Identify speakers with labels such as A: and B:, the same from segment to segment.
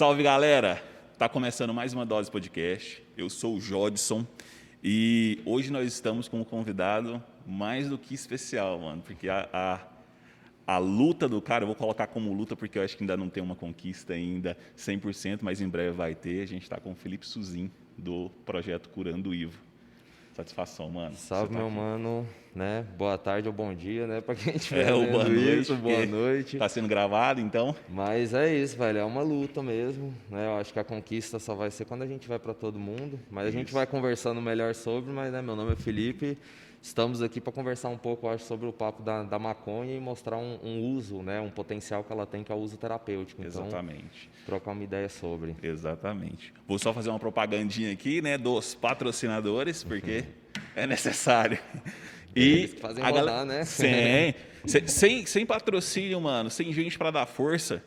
A: Salve galera! Tá começando mais uma Dose Podcast. Eu sou o Jodson e hoje nós estamos com um convidado mais do que especial, mano, porque a, a, a luta do cara, eu vou colocar como luta porque eu acho que ainda não tem uma conquista ainda 100%, mas em breve vai ter. A gente está com o Felipe Suzin do projeto Curando Ivo. Satisfação, mano.
B: Salve,
A: tá
B: meu
A: aqui.
B: mano. Né? Boa tarde ou bom dia, né? Pra quem estiver
A: É, boa noite.
B: isso, boa noite.
A: Tá sendo gravado, então.
B: Mas é isso, velho. É uma luta mesmo. Né? Eu acho que a conquista só vai ser quando a gente vai para todo mundo. Mas a gente vai conversando melhor sobre. Mas né, meu nome é Felipe. Estamos aqui para conversar um pouco, acho, sobre o papo da, da maconha e mostrar um, um uso, né? Um potencial que ela tem, que é o uso terapêutico. Então,
A: Exatamente.
B: trocar uma ideia sobre.
A: Exatamente. Vou só fazer uma propagandinha aqui, né, dos patrocinadores, porque é necessário. E
B: Eles fazem
A: a
B: rodar, né?
A: Sem, sem, sem, patrocínio, mano, sem gente para dar força,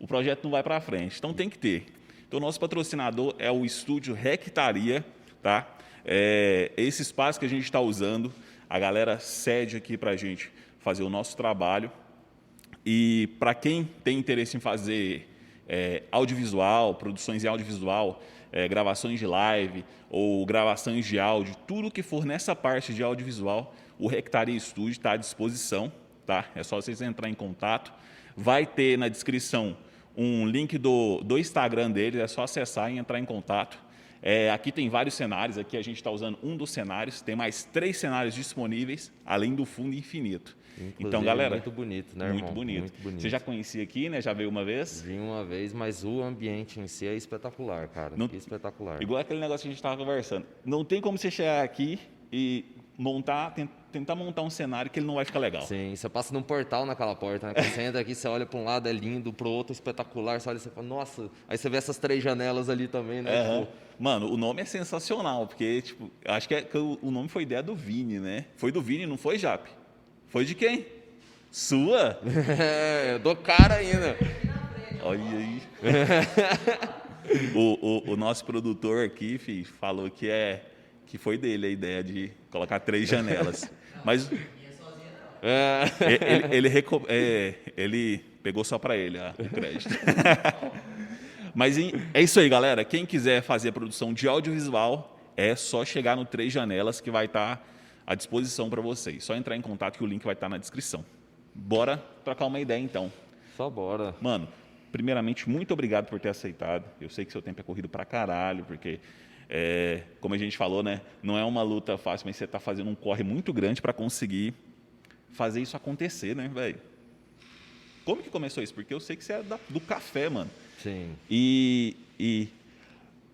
A: o projeto não vai para frente. Então tem que ter. Então nosso patrocinador é o Estúdio Hectaria, tá? É, esse espaço que a gente está usando, a galera cede aqui para a gente fazer o nosso trabalho. E para quem tem interesse em fazer é, audiovisual, produções em audiovisual, é, gravações de live ou gravações de áudio, tudo que for nessa parte de audiovisual, o Hectaria Studio está à disposição, tá? É só vocês entrar em contato. Vai ter na descrição um link do, do Instagram deles, é só acessar e entrar em contato. É, aqui tem vários cenários, aqui a gente está usando um dos cenários, tem mais três cenários disponíveis, além do fundo infinito. então,
B: Inclusive,
A: galera,
B: Muito bonito, né, irmão?
A: muito bonito.
B: Muito bonito.
A: Você já conhecia aqui, né? Já veio uma vez?
B: Vi uma vez, mas o ambiente em si é espetacular, cara.
A: Não-
B: Que espetacular.
A: Igual aquele negócio que a gente estava conversando. Não tem como você chegar aqui e montar, ten- tentar montar um cenário que ele não vai ficar legal.
B: Sim, você passa num portal naquela porta, né? Quando você entra aqui, você olha para um lado, é lindo, para o outro, espetacular. Você olha e você fala, nossa. Aí você vê essas três janelas ali também, né?
A: Aham.
B: Tipo,
A: Mano, o nome é sensacional, porque, tipo, acho que, é- que o nome foi ideia do Vini, né? Foi do Vini, não foi, Jap? Foi de quem? Sua?
B: é, dou cara ainda.
A: Olha aí. o, o, o nosso produtor aqui, fi, falou que é que foi dele a ideia de colocar três janelas. Mas
B: É,
A: ele, ele, reco- é, ele pegou só para ele ah, o crédito. Mas é isso aí, galera. Quem quiser fazer a produção de audiovisual, é só chegar no Três Janelas que vai estar à disposição para vocês. Só entrar em contato que o link vai estar na descrição. Bora trocar uma ideia então.
B: só bora.
A: Mano, primeiramente, muito obrigado por ter aceitado. Eu sei que seu tempo é corrido pra caralho, porque, é, como a gente falou, né, não é uma luta fácil, mas você está fazendo um corre muito grande para conseguir fazer isso acontecer, né, velho? Como que começou isso? Porque eu sei que você é da- do café, mano.
B: Sim.
A: E, e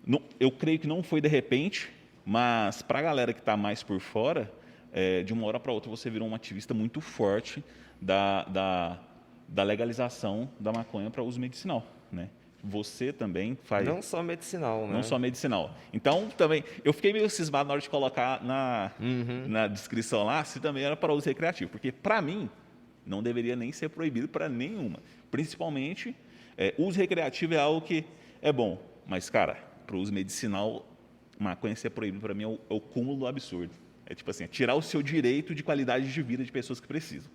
A: não- eu creio que não foi de repente, mas para a galera que está mais por fora, é, de uma hora para outra você virou um ativista muito forte da, da, da legalização da maconha para uso medicinal, né? Você também faz
B: Não só medicinal, né?
A: não só medicinal. Então, também, eu fiquei meio cismado na hora de colocar na,
B: Uhum.
A: na descrição lá se também era para uso recreativo, porque para mim não deveria nem ser proibido para nenhuma. Principalmente, é, uso recreativo é algo que é bom, mas, cara, para uso medicinal, maconha ser proibido para mim é o, é o cúmulo do absurdo. É tipo assim, é tirar o seu direito de qualidade de vida de pessoas que precisam.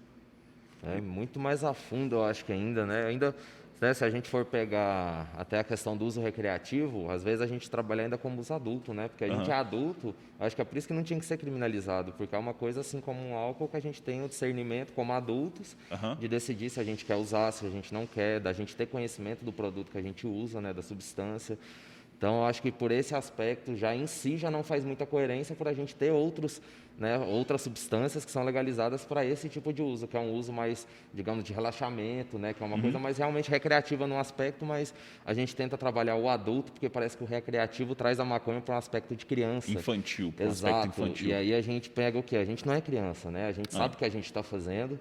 B: É muito mais a fundo, eu acho que ainda, né? Ainda, né, se a gente for pegar até a questão do uso recreativo, às vezes a gente trabalha ainda como os adultos, né? Porque a gente
A: Aham.
B: é adulto, acho que é por isso que não tinha que ser criminalizado, porque é uma coisa assim como um álcool que a gente tem o discernimento como adultos
A: Aham.
B: de decidir se a gente quer usar, se a gente não quer, da gente ter conhecimento do produto que a gente usa, né, da substância. Então, eu acho que por esse aspecto já em si já não faz muita coerência por a gente ter outros, né, outras substâncias que são legalizadas para esse tipo de uso, que é um uso mais, digamos, de relaxamento, né, que é uma coisa mais realmente recreativa num aspecto, mas a gente tenta trabalhar o adulto, porque parece que o recreativo traz a maconha para um aspecto de criança.
A: Infantil, para um aspecto
B: Exato.
A: infantil.
B: E aí a gente pega o quê? A gente não é criança, né? A gente
A: Ah.
B: sabe o que a gente está fazendo.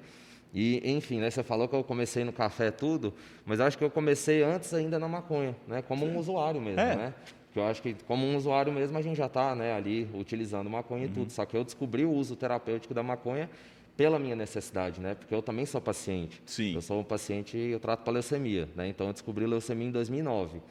B: E, enfim, né? Você falou que eu comecei no café tudo, mas acho que eu comecei antes ainda na maconha, né? Como um usuário mesmo,
A: É.
B: né? Porque eu acho que como um usuário mesmo a gente já está né, ali utilizando maconha
A: Uhum.
B: e tudo. Só que eu descobri o uso terapêutico da maconha pela minha necessidade, né? Porque eu também sou paciente.
A: Sim.
B: Eu sou um paciente, eu trato para leucemia, né? Então eu descobri leucemia em 2009.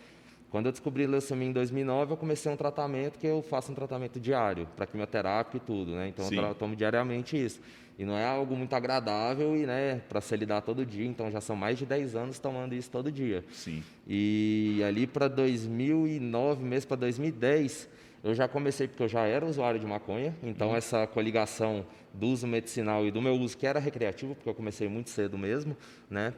B: Quando eu descobri leucemia em 2009, eu comecei um tratamento que eu faço um tratamento diário, para quimioterapia e tudo, né? Então
A: Sim.
B: eu tomo diariamente isso. E não é algo muito agradável e, né, para se lidar todo dia, então já são mais de 10 anos tomando isso todo dia.
A: Sim.
B: E ali para 2009, mesmo para 2010, eu já comecei, porque eu já era usuário de maconha, então
A: Uhum.
B: essa coligação do uso medicinal e do meu uso, que era recreativo, porque eu comecei muito cedo mesmo, né?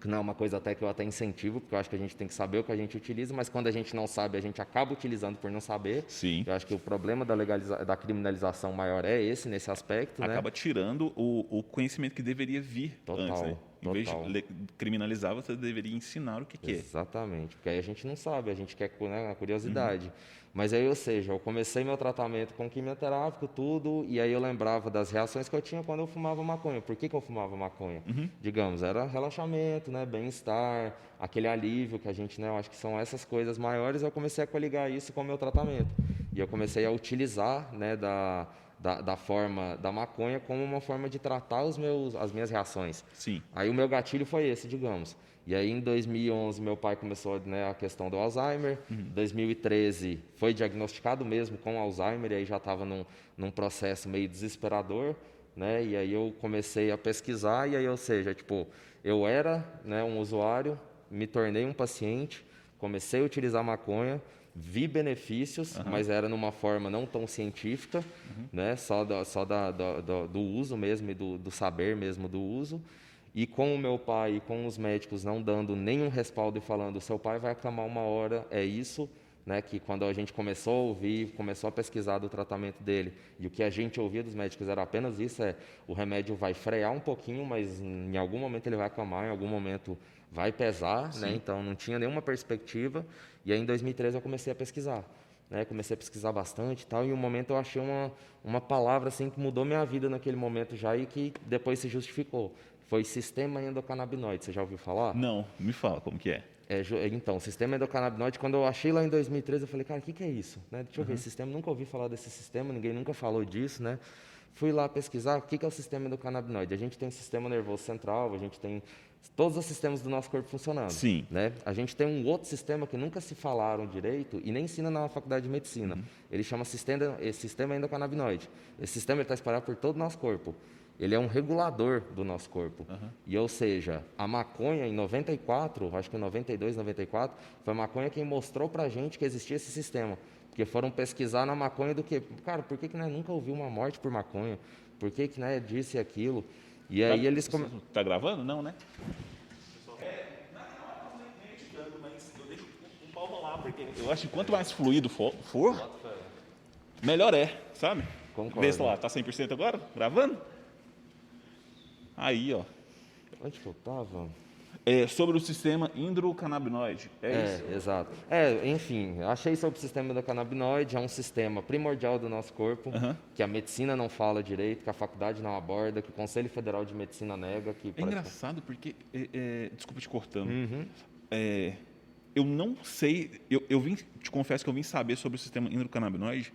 B: Que não é uma coisa até que eu até incentivo, porque eu acho que a gente tem que saber o que a gente utiliza, mas quando a gente não sabe, a gente acaba utilizando por não saber.
A: Sim.
B: Eu acho que o problema da, legaliza da criminalização maior é esse, nesse aspecto, né?
A: Acaba tirando o, o conhecimento que deveria vir
B: Total,
A: antes, né? Em vez
B: total.
A: de criminalizar, você deveria ensinar o que, que é.
B: Exatamente, porque aí a gente não sabe, a gente quer né, a curiosidade.
A: Uhum.
B: Mas aí, ou seja, eu comecei meu tratamento com quimioterápico, tudo, e aí eu lembrava das reações que eu tinha quando eu fumava maconha. Por que, que eu fumava maconha?
A: Uhum.
B: Digamos, era relaxamento, né, bem-estar, aquele alívio que a gente, né, eu acho que são essas coisas maiores, eu comecei a coligar isso com o meu tratamento. E eu comecei a utilizar, né, da, da, da forma da maconha como uma forma de tratar os meus, as minhas reações.
A: Sim.
B: Aí o meu gatilho foi esse, digamos. E aí em 2011 meu pai começou né, a questão do Alzheimer. Em 2013 foi diagnosticado mesmo com Alzheimer e aí já estava num, num processo meio desesperador, né? E aí eu comecei a pesquisar e aí, ou seja, tipo, eu era né, um usuário, me tornei um paciente, comecei a utilizar maconha, vi benefícios, mas era numa forma não tão científica, né? Só, da, só da, da- do, do uso mesmo e do, do saber mesmo do uso. E com o meu pai e com os médicos não dando nenhum respaldo e falando, seu pai vai acamar uma hora, é isso, né? Que quando a gente começou a ouvir, começou a pesquisar do tratamento dele, e o que a gente ouvia dos médicos era apenas isso, é o remédio vai frear um pouquinho, mas em algum momento ele vai acalmar, em algum momento vai pesar, né? Então não tinha nenhuma perspectiva. E aí em 2013 eu comecei a pesquisar. Né, comecei a pesquisar bastante e tal, e um momento eu achei uma, uma palavra assim que mudou minha vida naquele momento já e que depois se justificou. Foi sistema endocannabinoide, você já ouviu falar?
A: Não, me fala como que é.
B: É, então, sistema endocannabinoide, quando eu achei lá em 2013, eu falei, cara, o que, que é isso? Né, deixa eu ver, sistema, nunca ouvi falar desse sistema, ninguém nunca falou disso, né? Fui lá pesquisar o que, que é o sistema endocannabinoide. A gente tem o sistema nervoso central, a gente tem todos os sistemas do nosso corpo funcionando.
A: Sim.
B: Né? A gente tem um outro sistema que nunca se falaram direito e nem ensina na faculdade de medicina. Ele chama sistema, eh, sistema endocannabinoide. Esse sistema está espalhado por todo o nosso corpo. Ele é um regulador do nosso corpo. E, ou seja, a maconha em 94, acho que em 92, 94, foi a maconha quem mostrou pra gente que existia esse sistema. Porque foram pesquisar na maconha do que, cara, por que, que né, nunca ouviu uma morte por maconha? Por que, que né, disse aquilo? E aí
A: tá,
B: eles come...
A: Tá gravando? Não, né? Eu acho que quanto mais fluido for, for, melhor é, sabe?
B: Concordo.
A: Vê se lá, tá 100% agora? Gravando? Aí, ó.
B: Onde que eu tava?
A: É sobre o sistema endocannabinoide. É,
B: É,
A: isso?
B: exato. É, enfim, achei sobre o sistema endocannabinoide, é um sistema primordial do nosso corpo,
A: Aham.
B: que a medicina não fala direito, que a faculdade não aborda, que o Conselho Federal de Medicina nega, que...
A: É engraçado porque, é, é, desculpa te cortando,
B: Uhum.
A: É, eu não sei, eu, eu vim, te confesso que eu vim saber sobre o sistema endocannabinoide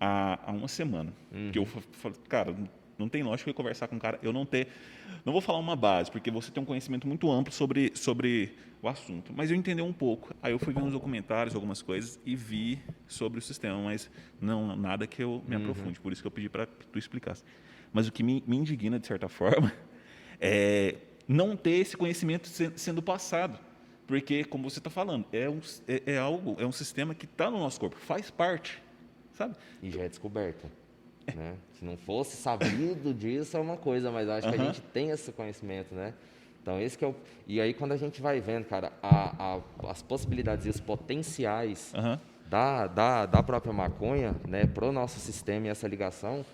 A: há, há uma semana. Que eu cara, não tem lógica eu conversar com um cara, eu não ter, não vou falar uma base, porque você tem um conhecimento muito amplo sobre, sobre o assunto, mas eu entendi um pouco. Aí eu fui ver uns documentários, algumas coisas e vi sobre o sistema, mas não nada que eu me aprofunde, por isso que eu pedi para tu explicasse. Mas o que me, me indigna de certa forma é não ter esse conhecimento se- sendo passado. Porque, como você está falando, é, um, é, é algo, é um sistema que está no nosso corpo, faz parte, sabe?
B: E já é descoberto. Né? Se não fosse sabido disso é uma coisa, mas acho que a gente tem esse conhecimento, né? Então esse que é o... E aí quando a gente vai vendo, cara, a- a- as possibilidades e os potenciais
A: Aham.
B: da, da, da própria maconha, né, pro nosso sistema e essa ligação,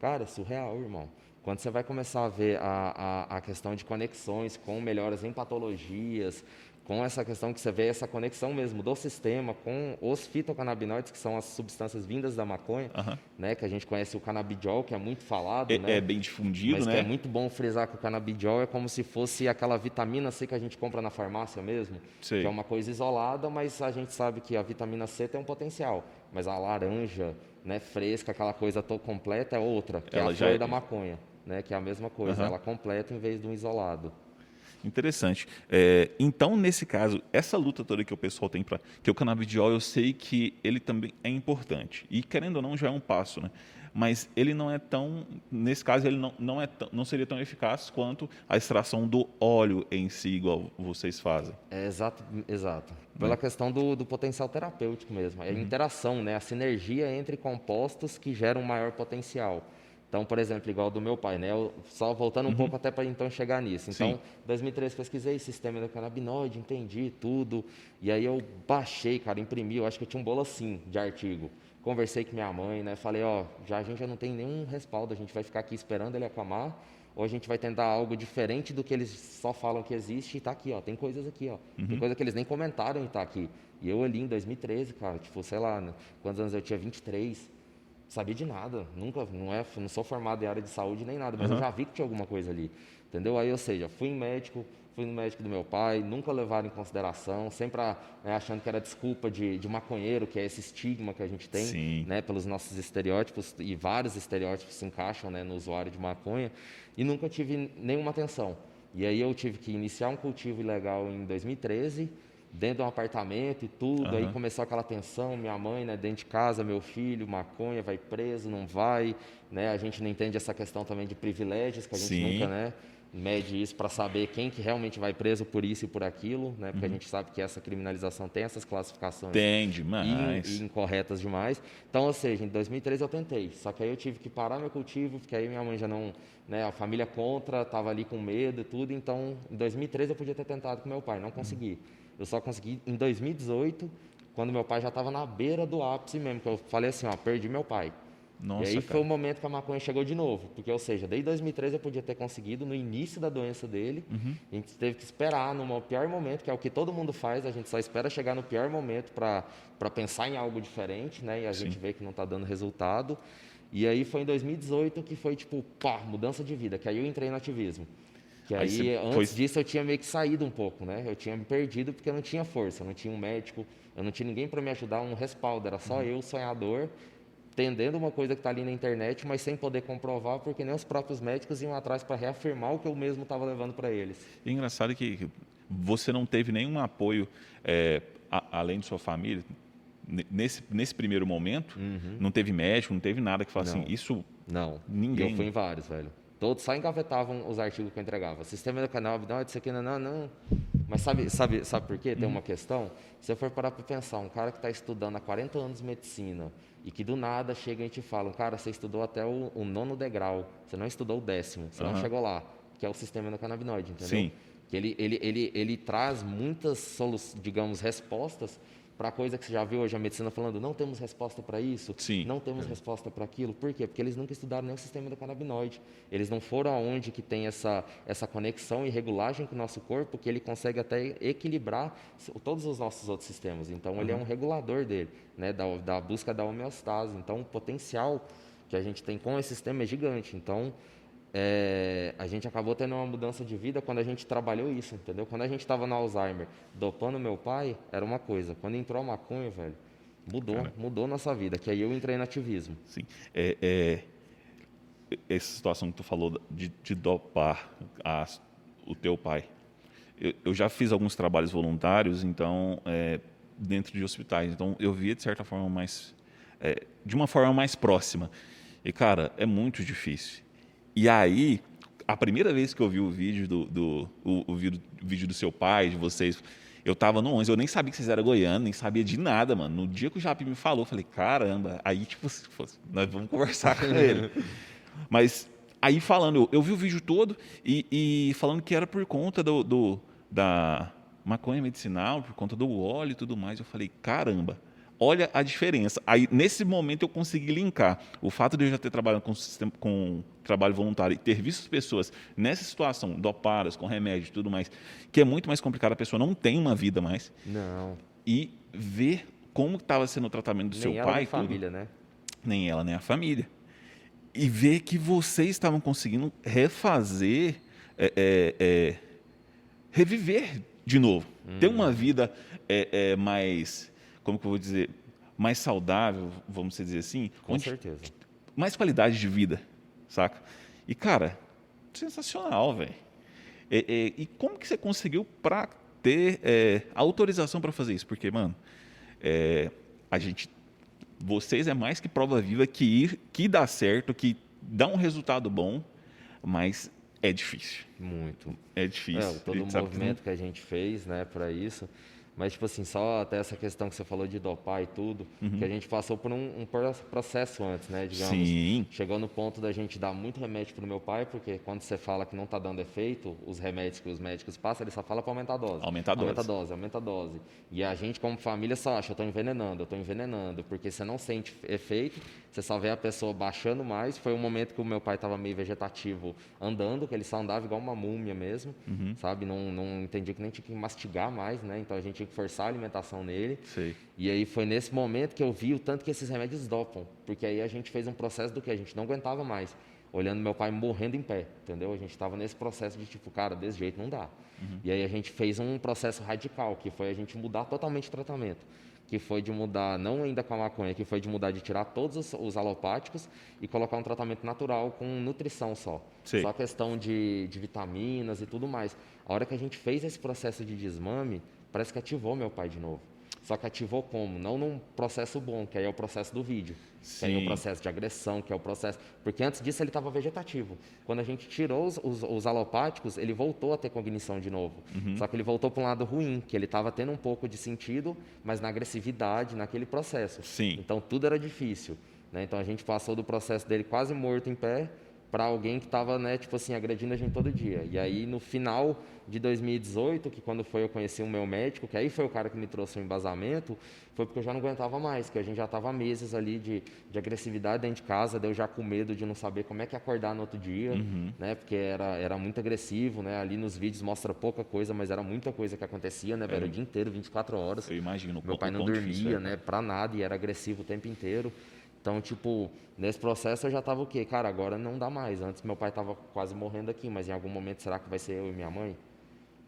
B: cara, surreal, irmão. Quando você vai começar a ver a, a, a questão de conexões com melhoras em patologias, com essa questão que você vê essa conexão mesmo do sistema com os fitocannabinoides, que são as substâncias vindas da maconha, né, que a gente conhece o canabidiol, que é muito falado,
A: É,
B: né?
A: é bem difundido,
B: Mas
A: né?
B: é muito bom frisar que o canabidiol é como se fosse aquela vitamina C que a gente compra na farmácia mesmo. Que é uma coisa isolada, mas a gente sabe que a vitamina C tem um potencial. Mas a laranja, né, fresca, aquela coisa toda completa é outra, que é
A: Ela
B: a
A: já
B: flor
A: é-
B: da maconha, né, que é a mesma coisa. Ela completa em vez de um isolado.
A: Interessante. É, então, nesse caso, essa luta toda que o pessoal tem para. Que o canabidiol, eu sei que ele também é importante. E, querendo ou não, já é um passo, né? Mas ele não é tão. Nesse caso, ele não, não, é tão, não seria tão eficaz quanto a extração do óleo em si, igual vocês fazem.
B: É, exato, exato. Pela questão do, do, potencial terapêutico mesmo. É a uhum. interação, né? a sinergia entre compostos que geram um maior potencial. Então, por exemplo, igual do meu pai, né? Eu, só voltando um uhum. pouco até para então chegar nisso. Então, em 2013 pesquisei sistema endocannabinoide, entendi tudo. E aí eu baixei, cara, imprimi, eu acho que eu tinha um bolo assim de artigo. Conversei com minha mãe, né? Falei, ó, já a gente já não tem nenhum respaldo, a gente vai ficar aqui esperando ele acalmar, ou a gente vai tentar algo diferente do que eles só falam que existe e tá aqui, ó. Tem coisas aqui, ó. Uhum. Tem coisa que eles nem comentaram e tá aqui. E eu ali em 2013, cara, tipo, sei lá, né? quantos anos eu tinha? 23 sabia de nada, nunca, não é, não sou formado em área de saúde nem nada, mas uhum. eu já vi que tinha alguma coisa ali, entendeu? Aí, ou seja, fui em médico, fui no médico do meu pai, nunca levaram em consideração, sempre né, achando que era desculpa de, de maconheiro, que é esse estigma que a gente tem, Sim. né, pelos nossos estereótipos, e vários estereótipos se encaixam né, no usuário de maconha, e nunca tive nenhuma atenção. E aí eu tive que iniciar um cultivo ilegal em 2013, dentro de um apartamento e tudo, uhum. aí começou aquela tensão, minha mãe, né, dentro de casa, meu filho, maconha, vai preso, não vai, né, a gente não entende essa questão também de privilégios, que a gente Sim. nunca, né, mede isso para saber quem que realmente vai preso por isso e por aquilo, né, porque uhum. a gente sabe que essa criminalização tem essas classificações
A: tem demais.
B: incorretas demais, então, ou seja, em 2013 eu tentei, só que aí eu tive que parar meu cultivo, porque aí minha mãe já não, né, a família contra, estava ali com medo e tudo, então, em 2013 eu podia ter tentado com meu pai, não consegui. Uhum. Eu só consegui em 2018, quando meu pai já estava na beira do ápice mesmo, que eu falei assim, ó, perdi meu pai. Nossa, e aí cara. foi o momento que a maconha chegou de novo, porque, ou seja, desde 2013 eu podia ter conseguido, no início da doença dele, uhum. a gente teve que esperar no pior momento, que é o que todo mundo faz, a gente só espera chegar no pior momento para pensar em algo diferente, né? E a Sim. gente vê que não está dando resultado. E aí foi em 2018 que foi tipo, pá, mudança de vida, que aí eu entrei no ativismo. Que aí, aí antes foi... disso eu tinha meio que saído um pouco, né? Eu tinha me perdido porque eu não tinha força, eu não tinha um médico, eu não tinha ninguém para me ajudar, um respaldo, era só uhum. eu, sonhador, entendendo uma coisa que está ali na internet, mas sem poder comprovar, porque nem os próprios médicos iam atrás para reafirmar o que eu mesmo estava levando para eles.
A: E engraçado que você não teve nenhum apoio, é, a, além de sua família, nesse, nesse primeiro momento, uhum. não teve médico, não teve nada que falasse assim, isso...
B: Não, ninguém... E eu fui em vários, velho. Todos só engavetavam os artigos que eu entregava. Sistema do canal, não, isso aqui não, não, não. Mas sabe, sabe, sabe por quê? Tem uma questão. Se você for parar para pensar, um cara que está estudando há 40 anos medicina e que do nada chega e te fala, cara, você estudou até o, o nono degrau, você não estudou o décimo, você uhum. não chegou lá, que é o sistema endocannabinoide, entendeu? Sim. Que ele, ele, ele, ele traz muitas, digamos, respostas para coisa que você já viu hoje a medicina falando, não temos resposta para isso,
A: Sim.
B: não temos é. resposta para aquilo. Por quê? Porque eles nunca estudaram nem o sistema do canabinoide. Eles não foram aonde que tem essa, essa conexão e regulagem com o nosso corpo, que ele consegue até equilibrar todos os nossos outros sistemas. Então, uhum. ele é um regulador dele, né, da, da busca da homeostase. Então, o potencial que a gente tem com esse sistema é gigante. Então, é, a gente acabou tendo uma mudança de vida quando a gente trabalhou isso, entendeu? Quando a gente estava no Alzheimer, dopando meu pai, era uma coisa. Quando entrou a maconha, velho, mudou, Cara. mudou nossa vida. Que aí eu entrei no ativismo.
A: Sim. É, é, essa situação que tu falou de, de dopar a, o teu pai. Eu, eu, já fiz alguns trabalhos voluntários, então, é, dentro de hospitais. Então, eu via de certa forma mais, é, de uma forma mais próxima. E cara, é muito difícil. E aí, a primeira vez que eu vi o vídeo do, do o, o, vídeo do seu pai, de vocês, eu tava no 11, eu nem sabia que vocês eram goianos, nem sabia de nada, mano. No dia que o Japi me falou, eu falei, caramba, aí, tipo, nós vamos conversar com ele. Mas aí falando, eu, eu, vi o vídeo todo e, e, falando que era por conta do, do, da maconha medicinal, por conta do óleo e tudo mais. Eu falei, caramba, olha a diferença. Aí, nesse momento, eu consegui linkar o fato de eu já ter trabalhado com, sistema, com trabalho voluntário e ter visto pessoas nessa situação, dopadas, com remédio e tudo mais, que é muito mais complicado, a pessoa não tem uma vida mais.
B: Não.
A: E ver como estava sendo o tratamento do
B: nem
A: seu pai.
B: Nem a família, né?
A: Nem ela, nem a família. E ver que vocês estavam conseguindo refazer, é, é, é, reviver de novo. Hum. Ter uma vida é, é, mais como que eu vou dizer, mais saudável, vamos dizer assim.
B: Com certeza.
A: Mais qualidade de vida, saca? E, cara, sensacional, velho. É, é, e como que você conseguiu para ter é, autorização para fazer isso? Porque, mano, é, a gente, vocês é mais que prova viva que ir, que dá certo, que dá um resultado bom, mas é difícil.
B: Muito.
A: É difícil.
B: É, todo o movimento que, que a gente fez, né, para isso. Mas, tipo assim, só até essa questão que você falou de dopar e tudo, uhum. que a gente passou por um, um, processo antes, né? Digamos.
A: Sim.
B: Chegou no ponto da gente dar muito remédio pro meu pai, porque quando você fala que não está dando efeito, os remédios que os médicos passam, ele só fala para aumentar a dose.
A: Aumentar a dose.
B: Aumenta a dose, aumenta a dose. E a gente, como família, só acha, eu estou envenenando, eu estou envenenando, porque você não sente efeito, você só vê a pessoa baixando mais. Foi um momento que o meu pai estava meio vegetativo andando, que ele só andava igual uma múmia mesmo, uhum. sabe? Não, não entendia que nem tinha que mastigar mais, né? Então a gente tinha que forçar a alimentação nele.
A: Sei.
B: E aí foi nesse momento que eu vi o tanto que esses remédios dopam, porque aí a gente fez um processo do que a gente não aguentava mais, olhando meu pai morrendo em pé, entendeu? A gente estava nesse processo de tipo, cara, desse jeito não dá. Uhum. E aí a gente fez um processo radical, que foi a gente mudar totalmente o tratamento que foi de mudar, não ainda com a maconha, que foi de mudar de tirar todos os, os alopáticos e colocar um tratamento natural com nutrição só.
A: Sim.
B: Só questão de, de vitaminas e tudo mais. A hora que a gente fez esse processo de desmame, parece que ativou meu pai de novo. Só que ativou como? Não num processo bom, que aí é o processo do vídeo. Sim. Que aí é o processo de agressão, que é o processo. Porque antes disso ele estava vegetativo. Quando a gente tirou os, os, os, alopáticos, ele voltou a ter cognição de novo. Uhum. Só que ele voltou para um lado ruim, que ele estava tendo um pouco de sentido, mas na agressividade, naquele processo.
A: Sim.
B: Então tudo era difícil. Né? Então a gente passou do processo dele quase morto em pé para alguém que estava, né, tipo assim, agredindo a gente todo dia. E aí, no final de 2018, que quando foi eu conheci o meu médico, que aí foi o cara que me trouxe o embasamento, foi porque eu já não aguentava mais, que a gente já estava meses ali de, de agressividade dentro de casa, deu já com medo de não saber como é que acordar no outro dia,
A: uhum.
B: né, porque era, era muito agressivo, né, ali nos vídeos mostra pouca coisa, mas era muita coisa que acontecia, né, velho, é. o dia inteiro, 24 horas.
A: Eu imagino.
B: Meu pai não dormia, difícil, né, para nada, e era agressivo o tempo inteiro. Então, tipo, nesse processo eu já estava o quê? Cara, agora não dá mais. Antes meu pai estava quase morrendo aqui, mas em algum momento será que vai ser eu e minha mãe?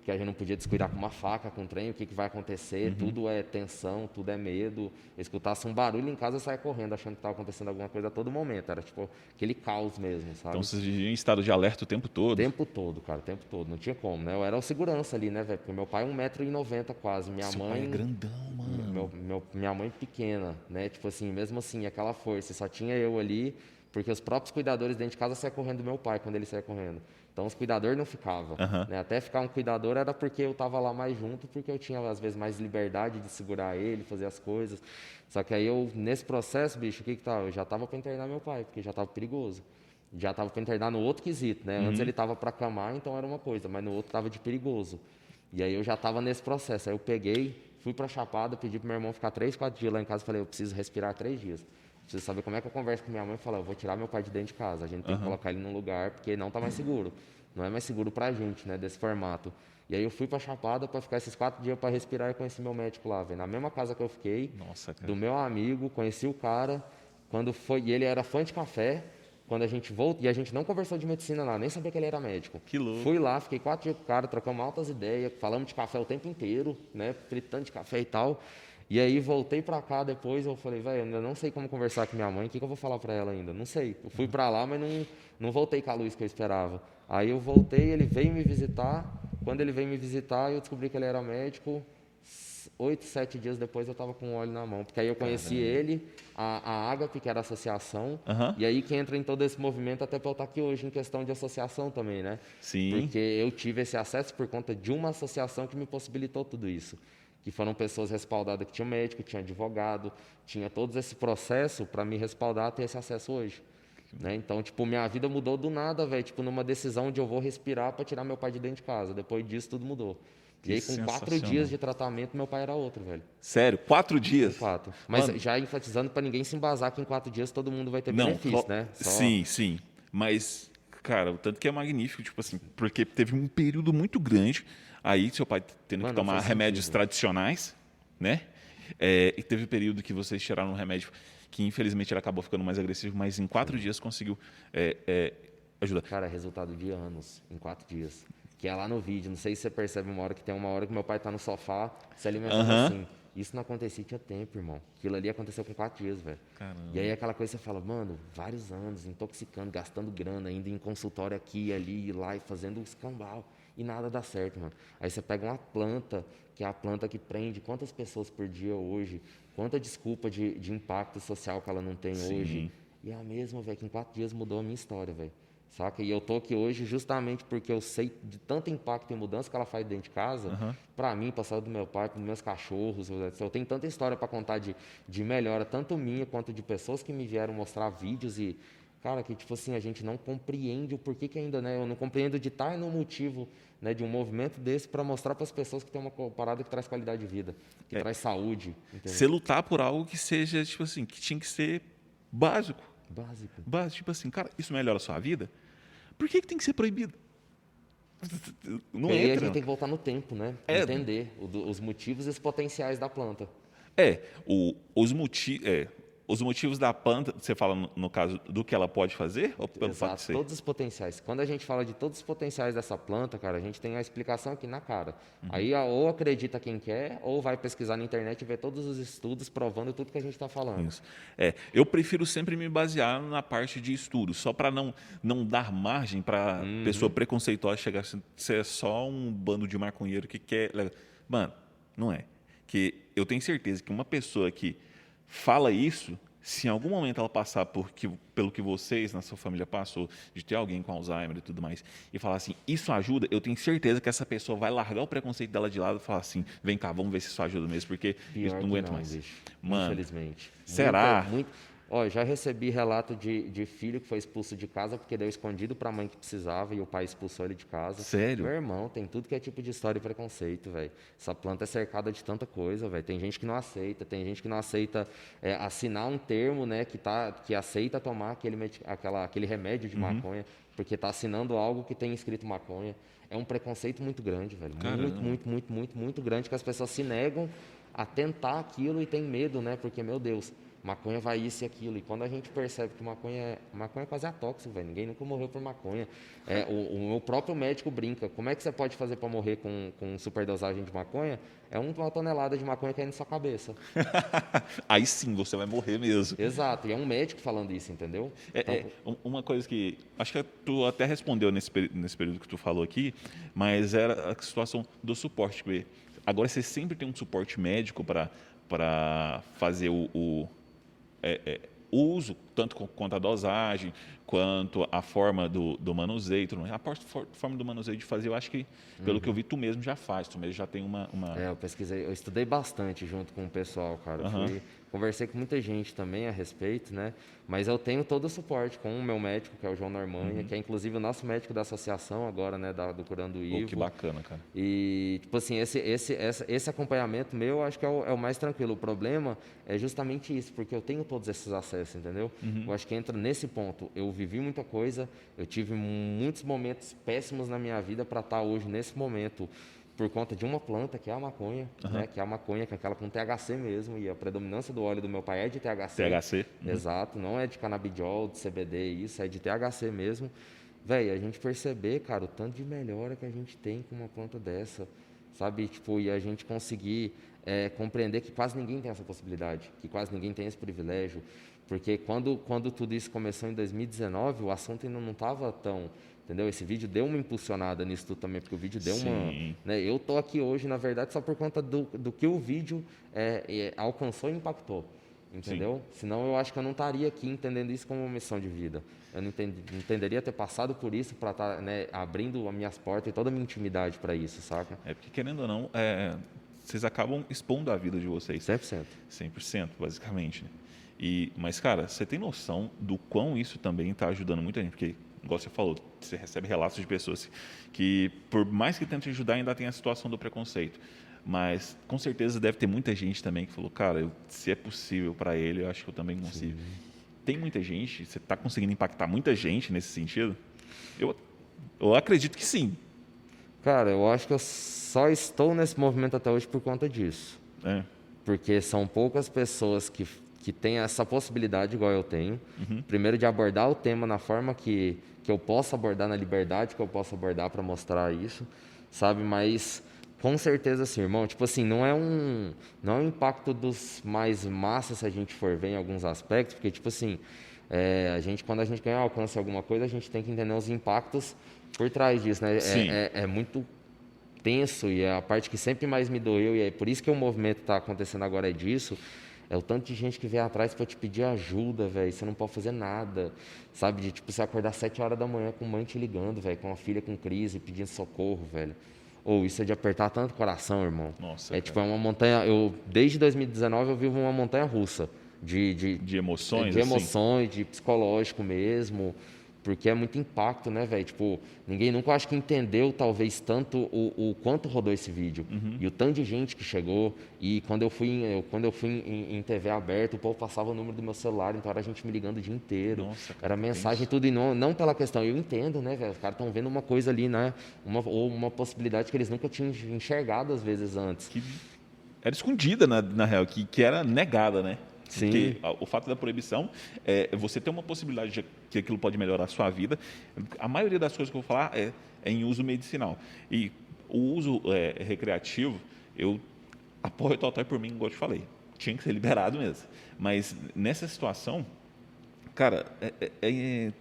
B: Que a gente não podia descuidar com uma faca, com um trem, o que, que vai acontecer, uhum. tudo é tensão, tudo é medo. Eu escutasse um barulho em casa, eu saia correndo, achando que estava acontecendo alguma coisa a todo momento. Era tipo aquele caos mesmo, sabe?
A: Então vocês viviam em estado de alerta o tempo todo? O
B: tempo todo, cara, o tempo todo. Não tinha como, né? Eu era o segurança ali, né, velho? Porque meu pai é 1,90m quase, minha
A: Seu
B: mãe...
A: Pai é grandão, mano.
B: Meu, meu, minha mãe pequena, né? Tipo assim, mesmo assim, aquela força. Só tinha eu ali, porque os próprios cuidadores dentro de casa saiam correndo do meu pai quando ele saia correndo. Então os cuidadores não ficavam.
A: Uhum.
B: Né? Até ficar um cuidador era porque eu estava lá mais junto, porque eu tinha às vezes mais liberdade de segurar ele, fazer as coisas. Só que aí eu, nesse processo, bicho, o que que tá? Eu já estava para internar meu pai, porque já estava perigoso. Já estava para internar no outro quesito, né? Uhum. Antes ele estava para acamar, então era uma coisa, mas no outro estava de perigoso. E aí eu já estava nesse processo. Aí eu peguei, fui para Chapada, pedi para meu irmão ficar três, quatro dias lá em casa. Falei, eu preciso respirar três dias. Preciso saber como é que eu converso com minha mãe e falar, eu vou tirar meu pai de dentro de casa. A gente tem uhum. que colocar ele num lugar, porque não está mais seguro não é mais seguro para a gente, né, desse formato. E aí eu fui para Chapada para ficar esses quatro dias para respirar e conheci meu médico lá. Na mesma casa que eu fiquei,
A: Nossa,
B: do meu amigo, conheci o cara, quando foi, e ele era fã de café, quando a gente voltou, e a gente não conversou de medicina lá, nem sabia que ele era médico.
A: Que louco.
B: Fui lá, fiquei quatro dias com o cara, trocamos altas ideias, falamos de café o tempo inteiro, né, fritando de café e tal. E aí voltei para cá depois, eu falei, velho, ainda não sei como conversar com minha mãe, o que, que eu vou falar para ela ainda? Não sei. Eu fui para lá, mas não, não voltei com a luz que eu esperava. Aí eu voltei, ele veio me visitar. Quando ele veio me visitar, eu descobri que ele era médico. Oito, sete dias depois eu estava com um óleo na mão. Porque aí eu conheci Caramba. ele, a, a Agape, que era a associação.
A: Uhum.
B: E aí que entra em todo esse movimento, até para eu estar aqui hoje em questão de associação também, né?
A: Sim.
B: Porque eu tive esse acesso por conta de uma associação que me possibilitou tudo isso. Que foram pessoas respaldadas que tinha médico, tinha advogado, tinha todo esse processo para me respaldar ter esse acesso hoje. Né? Então, tipo, minha vida mudou do nada, velho. Tipo, numa decisão de eu vou respirar para tirar meu pai de dentro de casa. Depois disso, tudo mudou. Que e aí, com quatro dias de tratamento, meu pai era outro, velho.
A: Sério? Quatro dias?
B: quatro. Mas Mano. já enfatizando para ninguém se embasar que em quatro dias todo mundo vai ter Não, benefício, né?
A: Só... Sim, sim. Mas, cara, o tanto que é magnífico, tipo assim, porque teve um período muito grande aí, seu pai tendo Mano, que tomar remédios sentido. tradicionais, né? É, e teve um período que vocês tiraram um remédio que infelizmente ele acabou ficando mais agressivo, mas em quatro dias conseguiu é, é, ajudar.
B: Cara, resultado de anos, em quatro dias. Que é lá no vídeo, não sei se você percebe uma hora que tem uma hora que meu pai está no sofá se alimentando uhum. assim. Isso não acontecia tinha tempo, irmão. Aquilo ali aconteceu com quatro dias, velho. E aí aquela coisa você fala, mano, vários anos, intoxicando, gastando grana, indo em consultório aqui, ali, lá e fazendo escambau. E nada dá certo, mano. Aí você pega uma planta, que é a planta que prende quantas pessoas por dia hoje, quanta desculpa de, de impacto social que ela não tem
A: Sim.
B: hoje. E é a mesma, velho, que em quatro dias mudou a minha história, velho. Saca? E eu tô aqui hoje justamente porque eu sei de tanto impacto e mudança que ela faz dentro de casa,
A: Aham.
B: para mim, saúde do meu pai, para os meus cachorros. Eu tenho tanta história para contar de, de melhora, tanto minha quanto de pessoas que me vieram mostrar vídeos e, cara, que tipo assim, a gente não compreende o porquê que ainda, né? Eu não compreendo de estar no motivo né, de um movimento desse para mostrar para as pessoas que tem uma parada que traz qualidade de vida, que
A: É.
B: traz saúde?
A: Você lutar por algo que seja, tipo assim, que tinha que ser básico.
B: Básico.
A: Básico, tipo assim, cara, isso melhora a sua vida? Por que, que tem que ser proibido? Não
B: e aí a
A: entra.
B: gente tem que voltar no tempo, né?
A: É.
B: Entender os motivos e os potenciais da planta.
A: É, o- os, moti é, os motivos da planta, você fala no, no caso do que ela pode fazer? Ou pelo fato de
B: Exato,
A: ser?
B: todos os potenciais. Quando a gente fala de todos os potenciais dessa planta, cara, a gente tem a explicação aqui na cara.
A: Uhum.
B: Aí a- ou acredita quem quer, ou vai pesquisar na internet e ver todos os estudos provando tudo que a gente está falando.
A: Isso. É, eu prefiro sempre me basear na parte de estudo, só para não, não dar margem para
B: Uhum.
A: pessoa preconceituosa chegar assim, ser é só um bando de maconheiro que quer. Mano, não é. Que eu tenho certeza que uma pessoa que fala isso, se em algum momento ela passar por que, pelo que vocês na sua família passou, de ter alguém com Alzheimer e tudo mais, e falar assim, isso ajuda, eu tenho certeza que essa pessoa vai largar o preconceito dela de lado e falar assim, vem cá, vamos ver se isso ajuda mesmo, porque
B: Pior
A: isso não aguento
B: não,
A: mais.
B: bicho.
A: Mano,
B: Infelizmente.
A: será?
B: Muita- muito- Ó, já recebi relato de, de filho que foi expulso de casa porque deu escondido para a mãe que precisava e o pai expulsou ele de casa.
A: Sério?
B: Meu irmão, tem tudo que é tipo de história e preconceito, velho. Essa planta é cercada de tanta coisa, velho. Tem gente que não aceita, tem gente que não aceita é, assinar um termo, né, que, tá, que aceita tomar aquele, aquela, aquele remédio
A: Uhum.
B: de maconha, porque tá assinando algo que tem escrito maconha. É um preconceito muito grande, velho.
A: Caramba.
B: Muito, muito, muito, muito, muito grande que as pessoas se negam a tentar aquilo e tem medo, né? Porque, meu Deus, maconha vai isso e aquilo. E quando a gente percebe que maconha é, maconha é quase atóxico, velho. Ninguém nunca morreu por maconha. É, o, o meu próprio médico brinca. Como é que você pode fazer para morrer com, com superdosagem de maconha? É uma tonelada de maconha caindo na sua cabeça.
A: Aí sim você vai morrer mesmo.
B: Exato. E é um médico falando isso, entendeu?
A: É,
B: Então,
A: é, um- uma coisa que acho que tu até respondeu nesse, nesse período que tu falou aqui, mas era a situação do suporte. Agora você sempre tem um suporte médico para para fazer o, o, é, é, uso, tanto quanto a dosagem, quanto a forma do, do manuseio. tudo. A forma do manuseio de fazer, eu acho que, pelo que eu vi, tu mesmo já faz, tu mesmo já tem uma. uma...
B: É, eu pesquisei, eu estudei bastante junto com o pessoal, cara. Eu
A: Aham.
B: fui- conversei com muita gente também a respeito, né? Mas eu tenho todo o suporte com o meu médico, que é o João Normanha, que é inclusive o nosso médico da associação agora, né, da, do Curando Ivo.
A: que bacana, cara.
B: E, tipo assim, esse, esse, essa- esse acompanhamento meu, eu acho que é o, é o mais tranquilo. O problema é justamente isso, porque eu tenho todos esses acessos, entendeu? Eu acho que entra nesse ponto. Eu vivi muita coisa, eu tive muitos momentos péssimos na minha vida para estar hoje nesse momento por conta de uma planta, que é a maconha, né? Que é a maconha, que é aquela com THC mesmo, e a predominância do óleo do meu pai é de THC.
A: THC.
B: Exato, não é de canabidiol, de CBD, isso é de THC mesmo. Velho, a gente perceber, cara, o tanto de melhora que a gente tem com uma planta dessa, sabe? Tipo, e a gente conseguir é, compreender que quase ninguém tem essa possibilidade, que quase ninguém tem esse privilégio. Porque quando, quando tudo isso começou em 2019, o assunto ainda não estava tão. Entendeu? Esse vídeo deu uma impulsionada nisso tudo também, porque o vídeo deu uma.
A: Sim.
B: Né? Eu tô aqui hoje, na verdade, só por conta do, do que o vídeo é, é, alcançou e impactou. Entendeu? Senão eu acho que eu não estaria aqui entendendo isso como uma missão de vida. Eu não, entendi, não entenderia ter passado por isso para estar né, abrindo as minhas portas e toda a minha intimidade para isso, saca?
A: É porque, querendo ou não, é, vocês acabam expondo a vida de vocês.
B: 100%.
A: 100%, basicamente. Né? E, mas, cara, você tem noção do quão isso também está ajudando muita gente? Porque, igual você falou, você recebe relatos de pessoas que, por mais que tentem ajudar, ainda tem a situação do preconceito. Mas, com certeza, deve ter muita gente também que falou, cara, eu- se é possível para ele, eu acho que eu também consigo. Tem muita gente, você está conseguindo impactar muita gente nesse sentido? Eu, eu acredito que sim.
B: Cara, eu acho que eu só estou nesse movimento até hoje por conta disso.
A: né?
B: Porque são poucas pessoas que, que têm essa possibilidade, igual eu tenho.
A: Uhum.
B: Primeiro, de abordar o tema na forma que, que eu posso abordar, na liberdade que eu posso abordar para mostrar isso, sabe? Mas, com certeza, sim, irmão. Tipo assim, não é um, não é um impacto dos mais massas, se a gente for ver em alguns aspectos, porque, tipo assim, é, a gente, quando a gente ganha alcance alguma coisa, a gente tem que entender os impactos por trás disso, né? É, é, é muito tenso e é a parte que sempre mais me doeu e é por isso que o movimento está acontecendo agora é disso. É o tanto de gente que vem atrás para te pedir ajuda, velho. Você não pode fazer nada, sabe? De tipo você acordar sete horas da manhã com mãe te ligando, velho, com uma filha com crise, pedindo socorro, velho. Ou isso é de apertar tanto o coração, irmão.
A: Nossa,
B: é
A: cara.
B: tipo é uma montanha. Eu desde 2019 eu vivo uma montanha russa de, de,
A: De emoções,
B: de
A: assim?
B: emoções, de psicológico mesmo, porque é muito impacto, né, velho? Tipo, ninguém nunca acho que entendeu talvez tanto o, o quanto rodou esse vídeo
A: Uhum.
B: e o tanto de gente que chegou e quando eu fui em, eu, quando eu fui em, em TV aberta, o povo passava o número do meu celular, então era a gente me ligando o dia inteiro,
A: Nossa, cara,
B: era mensagem tudo e não, não pela questão, eu entendo, né, velho? Os caras estão vendo uma coisa ali, né? Uma ou uma possibilidade que eles nunca tinham enxergado às vezes antes.
A: que era escondida na, na real, que, que era negada, né?
B: Sim.
A: Porque o fato da proibição é você ter uma possibilidade de que aquilo pode melhorar a sua vida. A maioria das coisas que eu vou falar é, é em uso medicinal. E o uso é, recreativo, eu apoio total por mim, igual eu te falei. Tinha que ser liberado mesmo. Mas nessa situação, cara, é, é- é-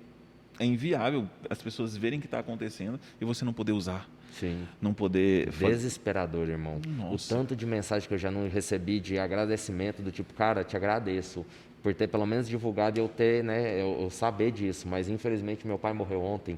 A: é inviável as pessoas verem o que está acontecendo e você não poder usar,
B: Sim.
A: não poder
B: Desesperador, irmão.
A: Nossa.
B: O tanto de mensagem que eu já não recebi de agradecimento, do tipo, cara, te agradeço por ter pelo menos divulgado e eu ter, né, eu, eu saber disso. Mas infelizmente meu pai morreu ontem.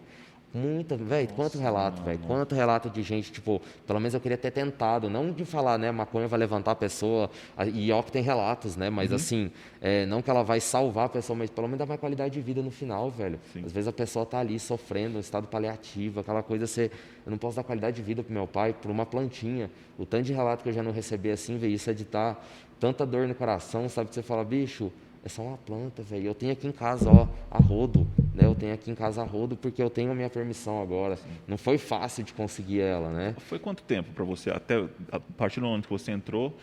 B: Muita, velho, quanto relato, velho, quanto relato de gente, tipo, pelo menos eu queria ter tentado, não de falar, né, maconha vai levantar a pessoa, e ó que tem relatos, né, mas assim, é, não que ela vai salvar a pessoa, mas pelo menos dar mais qualidade de vida no final, velho.
A: Sim.
B: Às vezes a pessoa tá ali sofrendo, um estado paliativo, aquela coisa, você, eu não posso dar qualidade de vida pro meu pai por uma plantinha. O tanto de relato que eu já não recebi assim, velho, isso é de estar tanta dor no coração, sabe? Que você fala, bicho, é só uma planta, velho. Eu tenho aqui em casa, ó, a rodo, né? Eu tenho aqui em casa a rodo porque eu tenho a minha permissão agora. Não foi fácil de conseguir ela, né?
A: Foi quanto tempo para você, até a partir do momento que você entrou,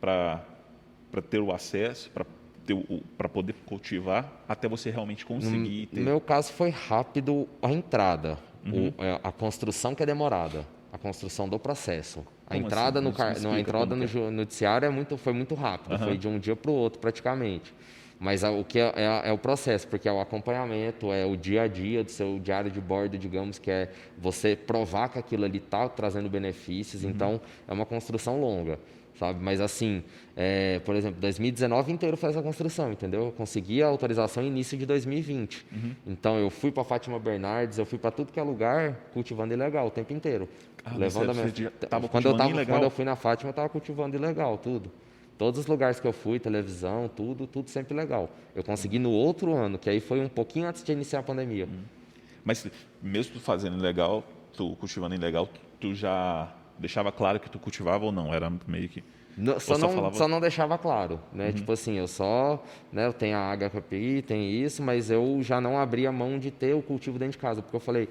A: para ter o acesso, para poder cultivar, até você realmente conseguir
B: No
A: ter.
B: meu caso foi rápido a entrada,
A: Uhum.
B: o- é, a construção que é demorada, a construção do processo. A
A: Como
B: entrada
A: assim?
B: no, car... não, a entrada no,
A: que é.
B: noticiário é muito, foi muito rápido,
A: Aham.
B: foi de um dia para o outro praticamente. Mas o que é, é- é o processo, porque é o acompanhamento, é o dia a dia do seu diário de bordo, digamos, que é você provar que aquilo ali está trazendo benefícios.
A: Uhum.
B: Então, é uma construção longa, sabe? Mas assim, é, por exemplo, 2019 inteiro foi essa construção, entendeu? Eu consegui a autorização início de 2020.
A: Uhum.
B: Então, eu fui para Fátima Bernardes, eu fui para tudo que é lugar cultivando ilegal o tempo inteiro.
A: Ah,
B: levando a minha...
A: tava
B: quando eu tava,
A: ilegal?
B: quando eu fui na Fátima, eu estava cultivando ilegal tudo. Todos os lugares que eu fui, televisão, tudo, tudo sempre legal. Eu consegui no outro ano, que aí foi um pouquinho antes de iniciar a pandemia.
A: Mas mesmo tu fazendo ilegal, tu cultivando ilegal, tu já deixava claro que tu cultivava ou não? Era meio que.
B: No- só,
A: só
B: não,
A: falava-
B: só não deixava claro, né? Tipo assim, eu só, né, eu tenho a HPI, tem isso, mas eu já não abri a mão de ter o cultivo dentro de casa, porque eu falei,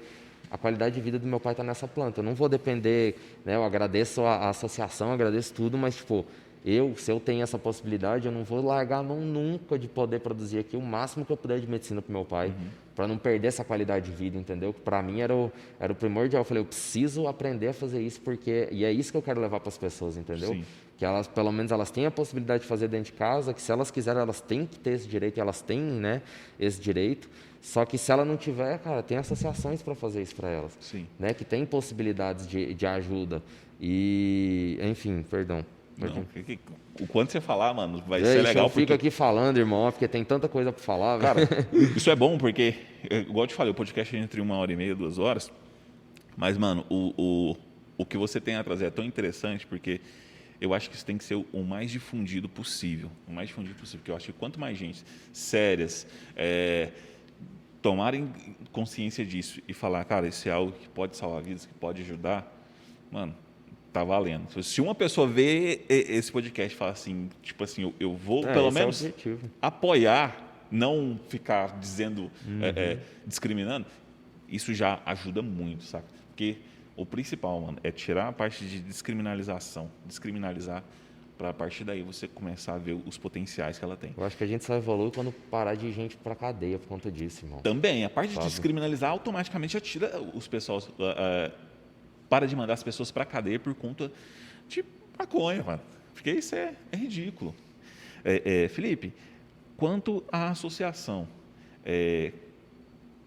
B: a qualidade de vida do meu pai está nessa planta. Eu não vou depender, né? Eu agradeço a, a associação, agradeço tudo, mas tipo, eu, se eu tenho essa possibilidade, eu não vou largar a mão nunca de poder produzir aqui o máximo que eu puder de medicina para meu pai, para não perder essa qualidade de vida, entendeu? Que para mim era o, era o primordial. Eu falei, eu preciso aprender a fazer isso porque e é isso que eu quero levar para as pessoas, entendeu?
A: Sim.
B: que elas pelo menos elas têm a possibilidade de fazer dentro de casa, que se elas quiserem elas têm que ter esse direito, e elas têm, né, esse direito. Só que se ela não tiver, cara, tem associações para fazer isso para elas,
A: Sim.
B: né, que tem possibilidades de, de ajuda e, enfim, perdão.
A: Não, o quanto você falar, mano, vai
B: Ei,
A: ser
B: eu
A: legal.
B: fico
A: Porque,
B: aqui falando, irmão, porque tem tanta coisa para falar,
A: cara, isso é bom porque, eh, igual eu te falei, o podcast é entre uma hora e meia, duas horas. Mas, mano, o, o, o que você tem a trazer é tão interessante porque eu acho que isso tem que ser o, o mais difundido possível. O mais difundido possível. Porque eu acho que quanto mais gente sérias é, tomarem consciência disso e falar, cara, isso é algo que pode salvar vidas, que pode ajudar, mano, tá valendo. Se uma pessoa vê esse podcast e fala assim, tipo assim, eu, eu vou
B: É,
A: pelo
B: é
A: menos
B: objetivo.
A: apoiar, não ficar dizendo, é, é,
B: Uhum.
A: discriminando, isso já ajuda muito, saca? Porque o principal, mano, é tirar a parte de descriminalização, descriminalizar, para a partir daí você começar a ver os potenciais que ela tem.
B: Eu acho que a gente só evolui quando parar de ir gente para cadeia por conta disso, irmão.
A: Também, a parte de
B: Sabe?
A: descriminalizar automaticamente já tira os pessoas, ah, ah, para de mandar as pessoas para cadeia por conta de maconha, mano. Porque isso é, é ridículo. É, é, Felipe, quanto à associação, é,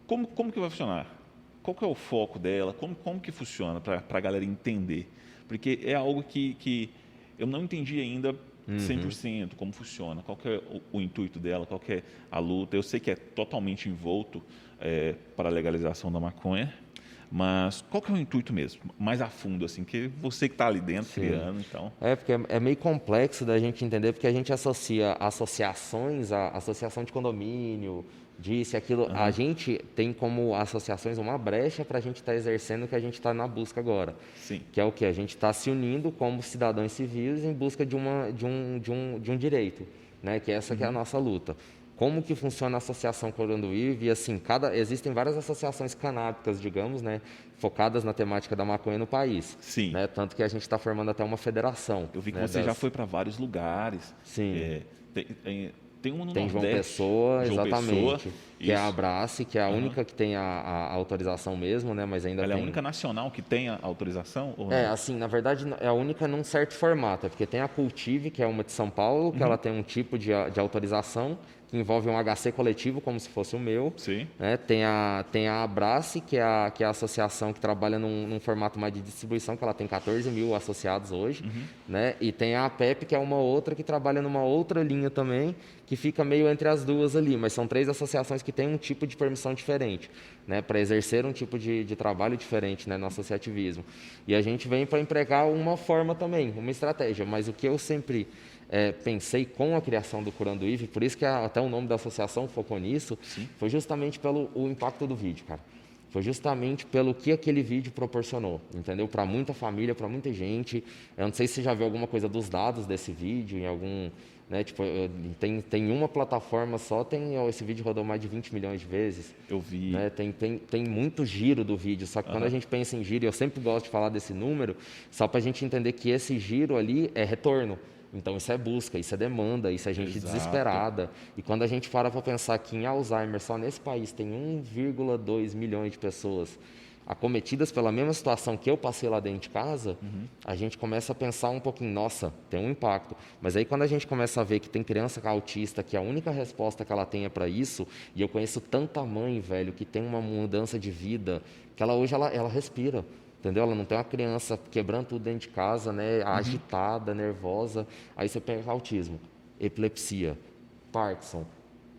A: como, como que vai funcionar? qual que é o foco dela, como, como que funciona para a galera entender? Porque é algo que, que eu não entendi ainda 100% uhum. como funciona, qual que é o, o, intuito dela, qual que é a luta. Eu sei que é totalmente envolto é, para a legalização da maconha, mas qual que é o intuito mesmo? Mais a fundo, assim, que você que está ali dentro Sim. criando, então...
B: É, porque é meio complexo da gente entender, porque a gente associa associações a associação de condomínio, disse aquilo. Uhum. A gente tem como associações uma brecha para a gente estar tá exercendo o que a gente está na busca agora.
A: Sim.
B: Que é o que? A gente está se unindo como cidadãos civis em busca de, uma, de, um, de, um, de um direito, né? que essa uhum. que é a uhum. nossa luta. Como que funciona a associação Coranduíve? E assim, cada, existem várias associações canábicas, digamos, né, focadas na temática da maconha no país.
A: Sim.
B: Né, tanto que a gente está formando até uma federação.
A: Eu vi que
B: né,
A: você das... já foi para vários lugares.
B: Sim. É,
A: tem, tem tem um no
B: Tem
A: Nordeste.
B: João Pessoa,
A: João
B: exatamente.
A: Pessoa,
B: que é a Abrace, que é a uhum. única que tem a, a, autorização mesmo, né? Mas ainda
A: Ela
B: tem...
A: é a única nacional que tem a autorização?
B: é, assim, na verdade é a única num certo formato, porque tem a Cultive, que é uma de São Paulo, que uhum. ela tem um tipo de, de autorização, que envolve um HC coletivo, como se fosse o meu.
A: Sim.
B: Né? Tem, a, tem a Abrace, que é a, que é a associação que trabalha num, num formato mais de distribuição, que ela tem 14 mil associados hoje. Uhum. Né? E tem a APEP, que é uma outra que trabalha numa outra linha também, que fica meio entre as duas ali. Mas são três associações que têm um tipo de permissão diferente, né? para exercer um tipo de, de trabalho diferente né? no associativismo. E a gente vem para empregar uma forma também, uma estratégia. Mas o que eu sempre é, pensei com a criação do Curando IV, por isso que a, até o nome da associação focou nisso,
A: Sim.
B: foi justamente pelo o impacto do vídeo, cara. Foi justamente pelo que aquele vídeo proporcionou, entendeu? Para muita família, para muita gente. Eu não sei se você já viu alguma coisa dos dados desse vídeo, em algum. Né, tipo, tem, tem uma plataforma só, tem esse vídeo rodou mais de 20 milhões de vezes.
A: Eu vi.
B: Né, tem, tem, tem muito giro do vídeo, só que uhum. quando a gente pensa em giro, eu sempre gosto de falar desse número, só para a gente entender que esse giro ali é retorno. Então isso é busca, isso é demanda, isso é gente Exato. desesperada. E quando a gente para para pensar que em Alzheimer só nesse país tem 1,2 milhões de pessoas acometidas pela mesma situação que eu passei lá dentro de casa, uhum. a gente começa a pensar um pouquinho, nossa, tem um impacto. Mas aí quando a gente começa a ver que tem criança autista, que a única resposta que ela tem é para isso, e eu conheço tanta mãe, velho, que tem uma mudança de vida, que ela hoje ela, ela respira entendeu? Ela não tem uma criança quebrando tudo dentro de casa, né, uhum. agitada, nervosa. Aí você pega autismo, epilepsia, Parkinson,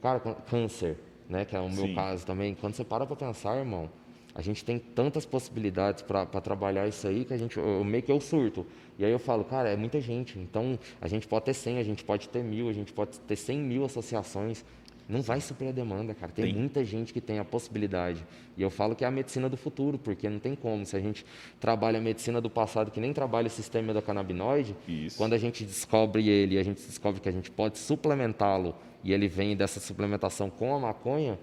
B: cara, câncer, né, que é o meu Sim. caso também. Quando você para para pensar, irmão, a gente tem tantas possibilidades para trabalhar isso aí que a gente, eu, meio que eu surto. E aí eu falo, cara, é muita gente. Então, a gente pode ter 100, a gente pode ter mil, a gente pode ter 100 mil associações não vai suprir a demanda, cara. Tem, tem, muita gente que tem a possibilidade. E eu falo que é a medicina do futuro, porque não tem como. Se a gente trabalha a medicina do passado, que nem trabalha o sistema da canabinoide,
A: Isso.
B: quando a gente descobre ele, a gente descobre que a gente pode suplementá-lo e ele vem dessa suplementação com a maconha,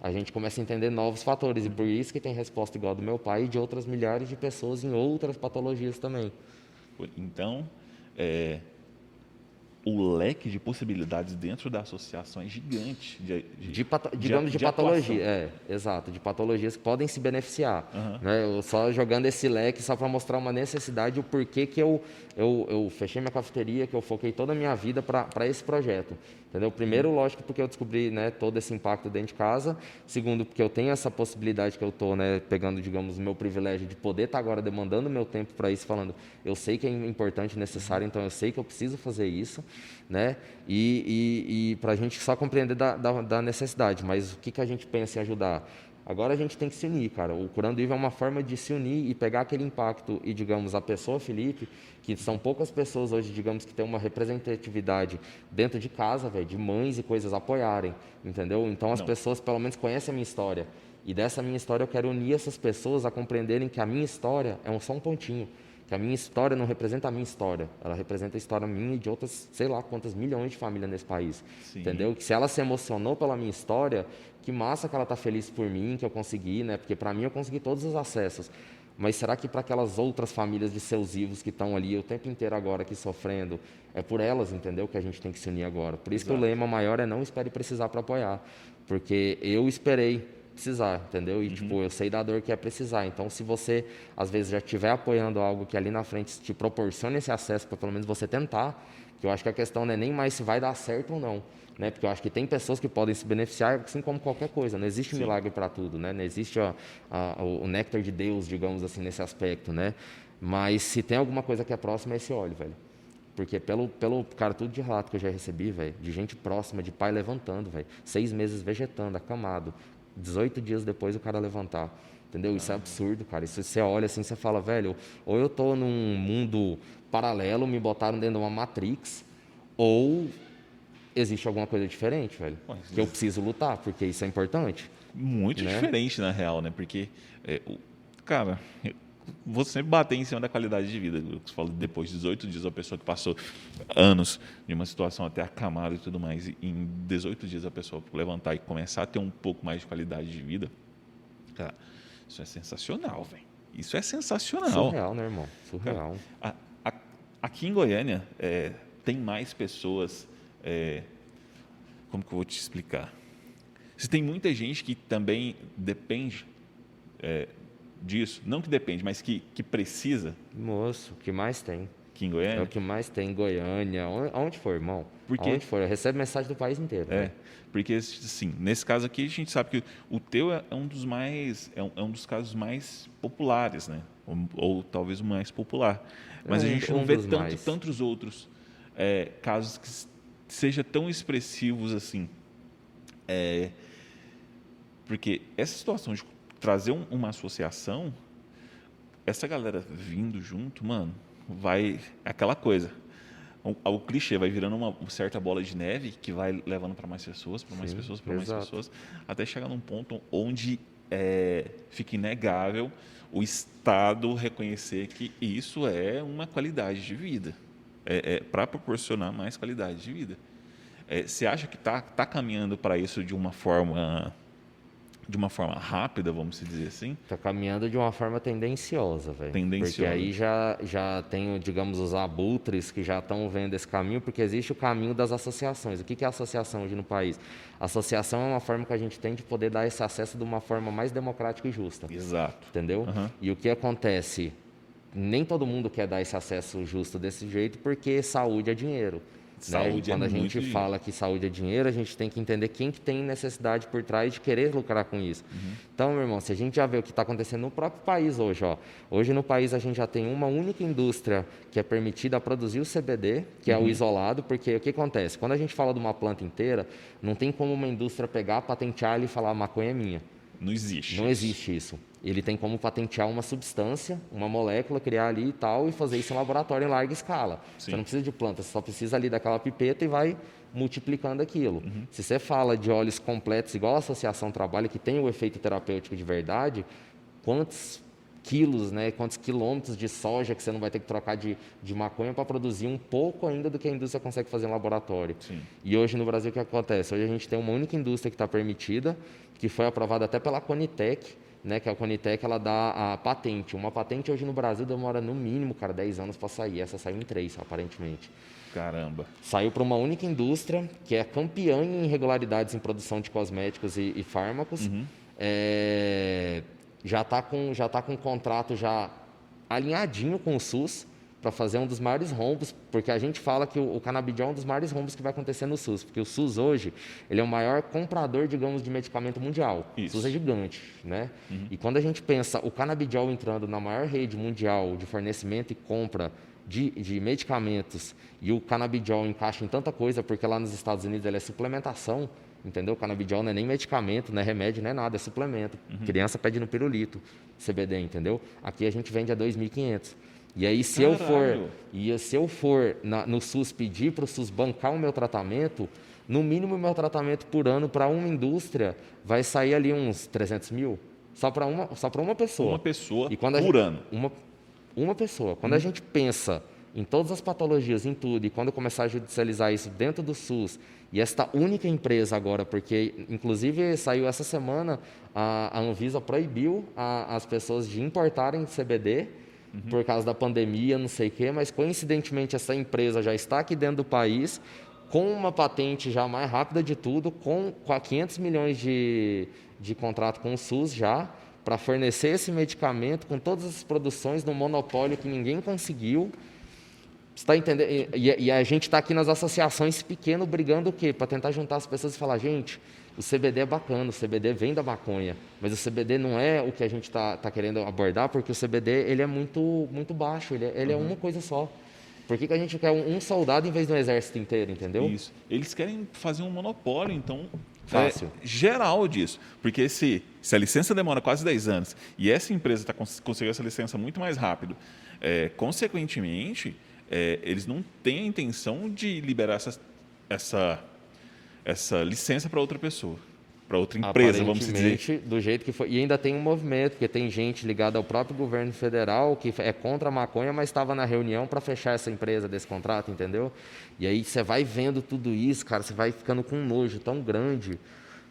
B: a gente começa a entender novos fatores. E por isso que tem resposta igual do meu pai e de outras milhares de pessoas em outras patologias também.
A: Então, é, o leque de possibilidades dentro da associação é gigante. De,
B: de, de digamos de, de patologia, é, exato, de patologias que podem se beneficiar. Uhum. Né? Eu só jogando esse leque só para mostrar uma necessidade, o porquê que eu, eu, eu fechei minha cafeteria, que eu foquei toda a minha vida para esse projeto. Entendeu? Primeiro, lógico, porque eu descobri né, todo esse impacto dentro de casa. Segundo, porque eu tenho essa possibilidade que eu estou né, pegando, digamos, o meu privilégio de poder estar tá agora demandando meu tempo para isso, falando, eu sei que é importante, necessário, então eu sei que eu preciso fazer isso, né? E, e, e para a gente só compreender da, da, da, necessidade, mas o que, que a gente pensa em ajudar? Agora a gente tem que se unir, cara. O Curando Ivo é uma forma de se unir e pegar aquele impacto e, digamos, a pessoa Felipe, que são poucas pessoas hoje, digamos, que tem uma representatividade dentro de casa, velho, de mães e coisas apoiarem, entendeu? Então as Não. pessoas pelo menos conhecem a minha história. E dessa minha história eu quero unir essas pessoas a compreenderem que a minha história é um, só um pontinho. Que a minha história não representa a minha história, ela representa a história minha e de outras, sei lá quantas milhões de famílias nesse país. Sim. Entendeu? Que se ela se emocionou pela minha história, que massa que ela está feliz por mim, que eu consegui, né? Porque para mim eu consegui todos os acessos. Mas será que para aquelas outras famílias de seus vivos que estão ali o tempo inteiro agora aqui sofrendo, é por elas, entendeu, que a gente tem que se unir agora. Por isso Exato. que o lema maior é não espere precisar para apoiar. Porque eu esperei precisar, entendeu? E, uhum. tipo, eu sei da dor que é precisar. Então, se você, às vezes, já estiver apoiando algo que ali na frente te proporciona esse acesso para pelo menos você tentar, Porque eu acho que a questão não é nem mais se vai dar certo ou não. Né? Porque eu acho que tem pessoas que podem se beneficiar, assim como qualquer coisa. Não existe Sim. milagre para tudo, né? Não existe a, a, o néctar de Deus, digamos assim, nesse aspecto, né? Mas se tem alguma coisa que é próxima, é esse óleo, velho. Porque pelo, pelo cara, tudo de relato que eu já recebi, velho, de gente próxima, de pai levantando, velho. Seis meses vegetando, acamado. 18 dias depois o cara levantar. Entendeu? Isso é absurdo, cara. Isso você olha assim, você fala, velho, ou eu tô num mundo paralelo, me botaram dentro de uma Matrix, ou existe alguma coisa diferente, velho. que eu preciso lutar, porque isso é importante.
A: Muito né? diferente, na real, né? Porque, é, o, cara, vou sempre bater em cima da qualidade de vida. Você fala, depois de 18 dias, a pessoa que passou anos de uma situação até acamada e tudo mais, e em 18 dias a pessoa levantar e começar a ter um pouco mais de qualidade de vida, cara, isso é sensacional, velho. Isso é sensacional.
B: Surreal, né, irmão? Surreal.
A: Cara, a, a, aqui em Goiânia, é, tem mais pessoas. É, como que eu vou te explicar? Se tem muita gente que também depende é, disso, não que depende, mas que, que precisa.
B: Moço, o que mais tem?
A: Aqui em Goiânia?
B: É o que mais tem em Goiânia, onde for, irmão. Porque, onde for, recebe mensagem do país inteiro.
A: É, né? porque, assim, nesse caso aqui, a gente sabe que o teu é um dos mais, é um, é um dos casos mais populares, né? Ou, ou, talvez o mais popular. Mas é, a gente não um vê tanto, tantos outros é, casos que seja tão expressivos assim. É, porque essa situação de trazer um, uma associação, essa galera vindo junto, mano, vai. É aquela coisa. O, o, clichê vai virando uma certa bola de neve que vai levando para mais pessoas, para mais pessoas, para mais pessoas, até chegar num ponto onde é, fica inegável o Estado reconhecer que isso é uma qualidade de vida, é, é para proporcionar mais qualidade de vida. É, você acha que está tá caminhando para isso de uma forma de uma forma rápida, vamos dizer assim?
B: Está caminhando de uma forma tendenciosa, velho.
A: Tendenciosa.
B: Porque aí já, já tem, digamos, os abutres que já estão vendo esse caminho, porque existe o caminho das associações. O que é associação hoje no país? Associação é uma forma que a gente tem de poder dar esse acesso de uma forma mais democrática e justa.
A: Exato.
B: Entendeu? Uhum. E o que acontece? Nem todo mundo quer dar esse acesso justo desse jeito, porque saúde é dinheiro. Saúde né? Quando é a gente fala que saúde é dinheiro, a gente tem que entender quem que tem necessidade por trás de querer lucrar com isso. Uhum. Então, meu irmão, se a gente já vê o que está acontecendo no próprio país hoje, ó, hoje no país a gente já tem uma única indústria que é permitida a produzir o CBD, que uhum. é o uhum. isolado, porque o que acontece? Quando a gente fala de uma planta inteira, não tem como uma indústria pegar, patentear e falar maconha é minha.
A: Não existe.
B: Não existe isso. Ele tem como patentear uma substância, uma molécula, criar ali e tal, e fazer isso em laboratório em larga escala. Sim. Você não precisa de planta, você só precisa ali daquela pipeta e vai multiplicando aquilo. Uhum. Se você fala de óleos completos, igual a associação trabalha, que tem o efeito terapêutico de verdade, quantos quilos, né, quantos quilômetros de soja que você não vai ter que trocar de, de maconha para produzir um pouco ainda do que a indústria consegue fazer em laboratório. Sim. E hoje no Brasil o que acontece? Hoje a gente tem uma única indústria que está permitida, que foi aprovada até pela Conitec, né, que a Conitec ela dá a patente. Uma patente hoje no Brasil demora no mínimo, cara, 10 anos para sair. Essa saiu em 3, aparentemente.
A: Caramba.
B: Saiu para uma única indústria que é campeã em irregularidades em produção de cosméticos e, e fármacos. Uhum. É, já está com já tá com um contrato já alinhadinho com o SUS para fazer um dos maiores rombos, porque a gente fala que o, o canabidiol é um dos maiores rombos que vai acontecer no SUS, porque o SUS hoje ele é o maior comprador, digamos, de medicamento mundial. Isso. O SUS é gigante, né? Uhum. E quando a gente pensa o canabidiol entrando na maior rede mundial de fornecimento e compra de, de, medicamentos e o canabidiol encaixa em tanta coisa, porque lá nos Estados Unidos ele é suplementação, entendeu? O canabidiol não é nem medicamento, não é remédio, não é nada, é suplemento. Uhum. Criança pede no pirulito, CBD, entendeu? Aqui a gente vende a 2.500. E aí, se Caralho. eu for, e se eu for na, no SUS pedir para o SUS bancar o meu tratamento, no mínimo o meu tratamento por ano para uma indústria vai sair ali uns 300 mil. Só para uma, só uma pessoa.
A: Uma pessoa
B: e quando
A: por
B: gente,
A: ano.
B: Uma, uma pessoa. Quando hum. a gente pensa em todas as patologias, em tudo, e quando começar a judicializar isso dentro do SUS, e esta única empresa agora, porque inclusive saiu essa semana, a, a Anvisa proibiu a, as pessoas de importarem CBD uhum. por causa da pandemia, não sei o quê, mas coincidentemente essa empresa já está aqui dentro do país, com uma patente já mais rápida de tudo, com, com 500 milhões de, de contrato com o SUS já, para fornecer esse medicamento com todas as produções no monopólio que ninguém conseguiu. Você tá entendendo? E, e a gente está aqui nas associações pequeno brigando o quê? Para tentar juntar as pessoas e falar, gente, o CBD é bacana, o CBD vem da maconha, mas o CBD não é o que a gente está tá querendo abordar, porque o CBD ele é muito, muito baixo, ele, é, ele uhum. é uma coisa só. Por que, que a gente quer um, um, soldado em vez de um exército inteiro, entendeu?
A: Isso. Eles querem fazer um monopólio, então. Fácil. É geral disso. Porque se, se a licença demora quase 10 anos e essa empresa está cons conseguindo essa licença muito mais rápido, é, consequentemente, é, eles não têm a intenção de liberar essa, essa, essa licença para outra pessoa para outra empresa, vamos dizer.
B: do jeito que foi. E ainda tem um movimento, porque tem gente ligada ao próprio governo federal que é contra a maconha, mas estava na reunião para fechar essa empresa desse contrato, entendeu? E aí você vai vendo tudo isso, cara, você vai ficando com um nojo tão grande,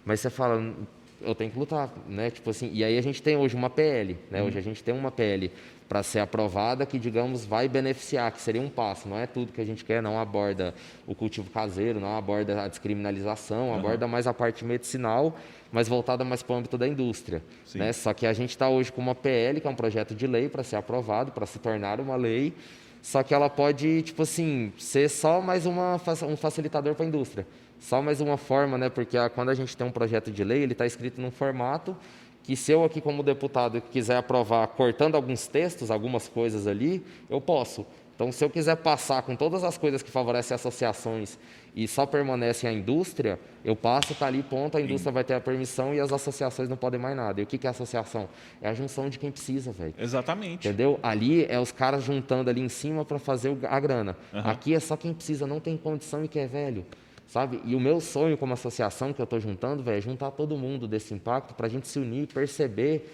B: mas você fala, eu tenho que lutar, né? Tipo assim, e aí a gente tem hoje uma PL, né? Hum. Hoje a gente tem uma PL para ser aprovada que, digamos, vai beneficiar, que seria um passo. Não é tudo que a gente quer, não aborda o cultivo caseiro, não aborda a descriminalização, uhum. aborda mais a parte medicinal, mas voltada mais para o âmbito da indústria. Né? Só que a gente está hoje com uma PL, que é um projeto de lei para ser aprovado, para se tornar uma lei, só que ela pode, tipo assim, ser só mais uma, um facilitador para a indústria. Só mais uma forma, né? Porque a, quando a gente tem um projeto de lei, ele está escrito num formato que se eu aqui como deputado quiser aprovar cortando alguns textos, algumas coisas ali, eu posso. Então, se eu quiser passar com todas as coisas que favorecem associações e só permanecem a indústria, eu passo, está ali, ponto, a indústria Sim. vai ter a permissão e as associações não podem mais nada. E o que, que é associação? É a junção de quem precisa, velho.
A: Exatamente.
B: Entendeu? Ali é os caras juntando ali em cima para fazer a grana. Uhum. Aqui é só quem precisa, não tem condição e quer velho sabe? E o meu sonho como associação que eu estou juntando, velho, é juntar todo mundo desse impacto para a gente se unir e perceber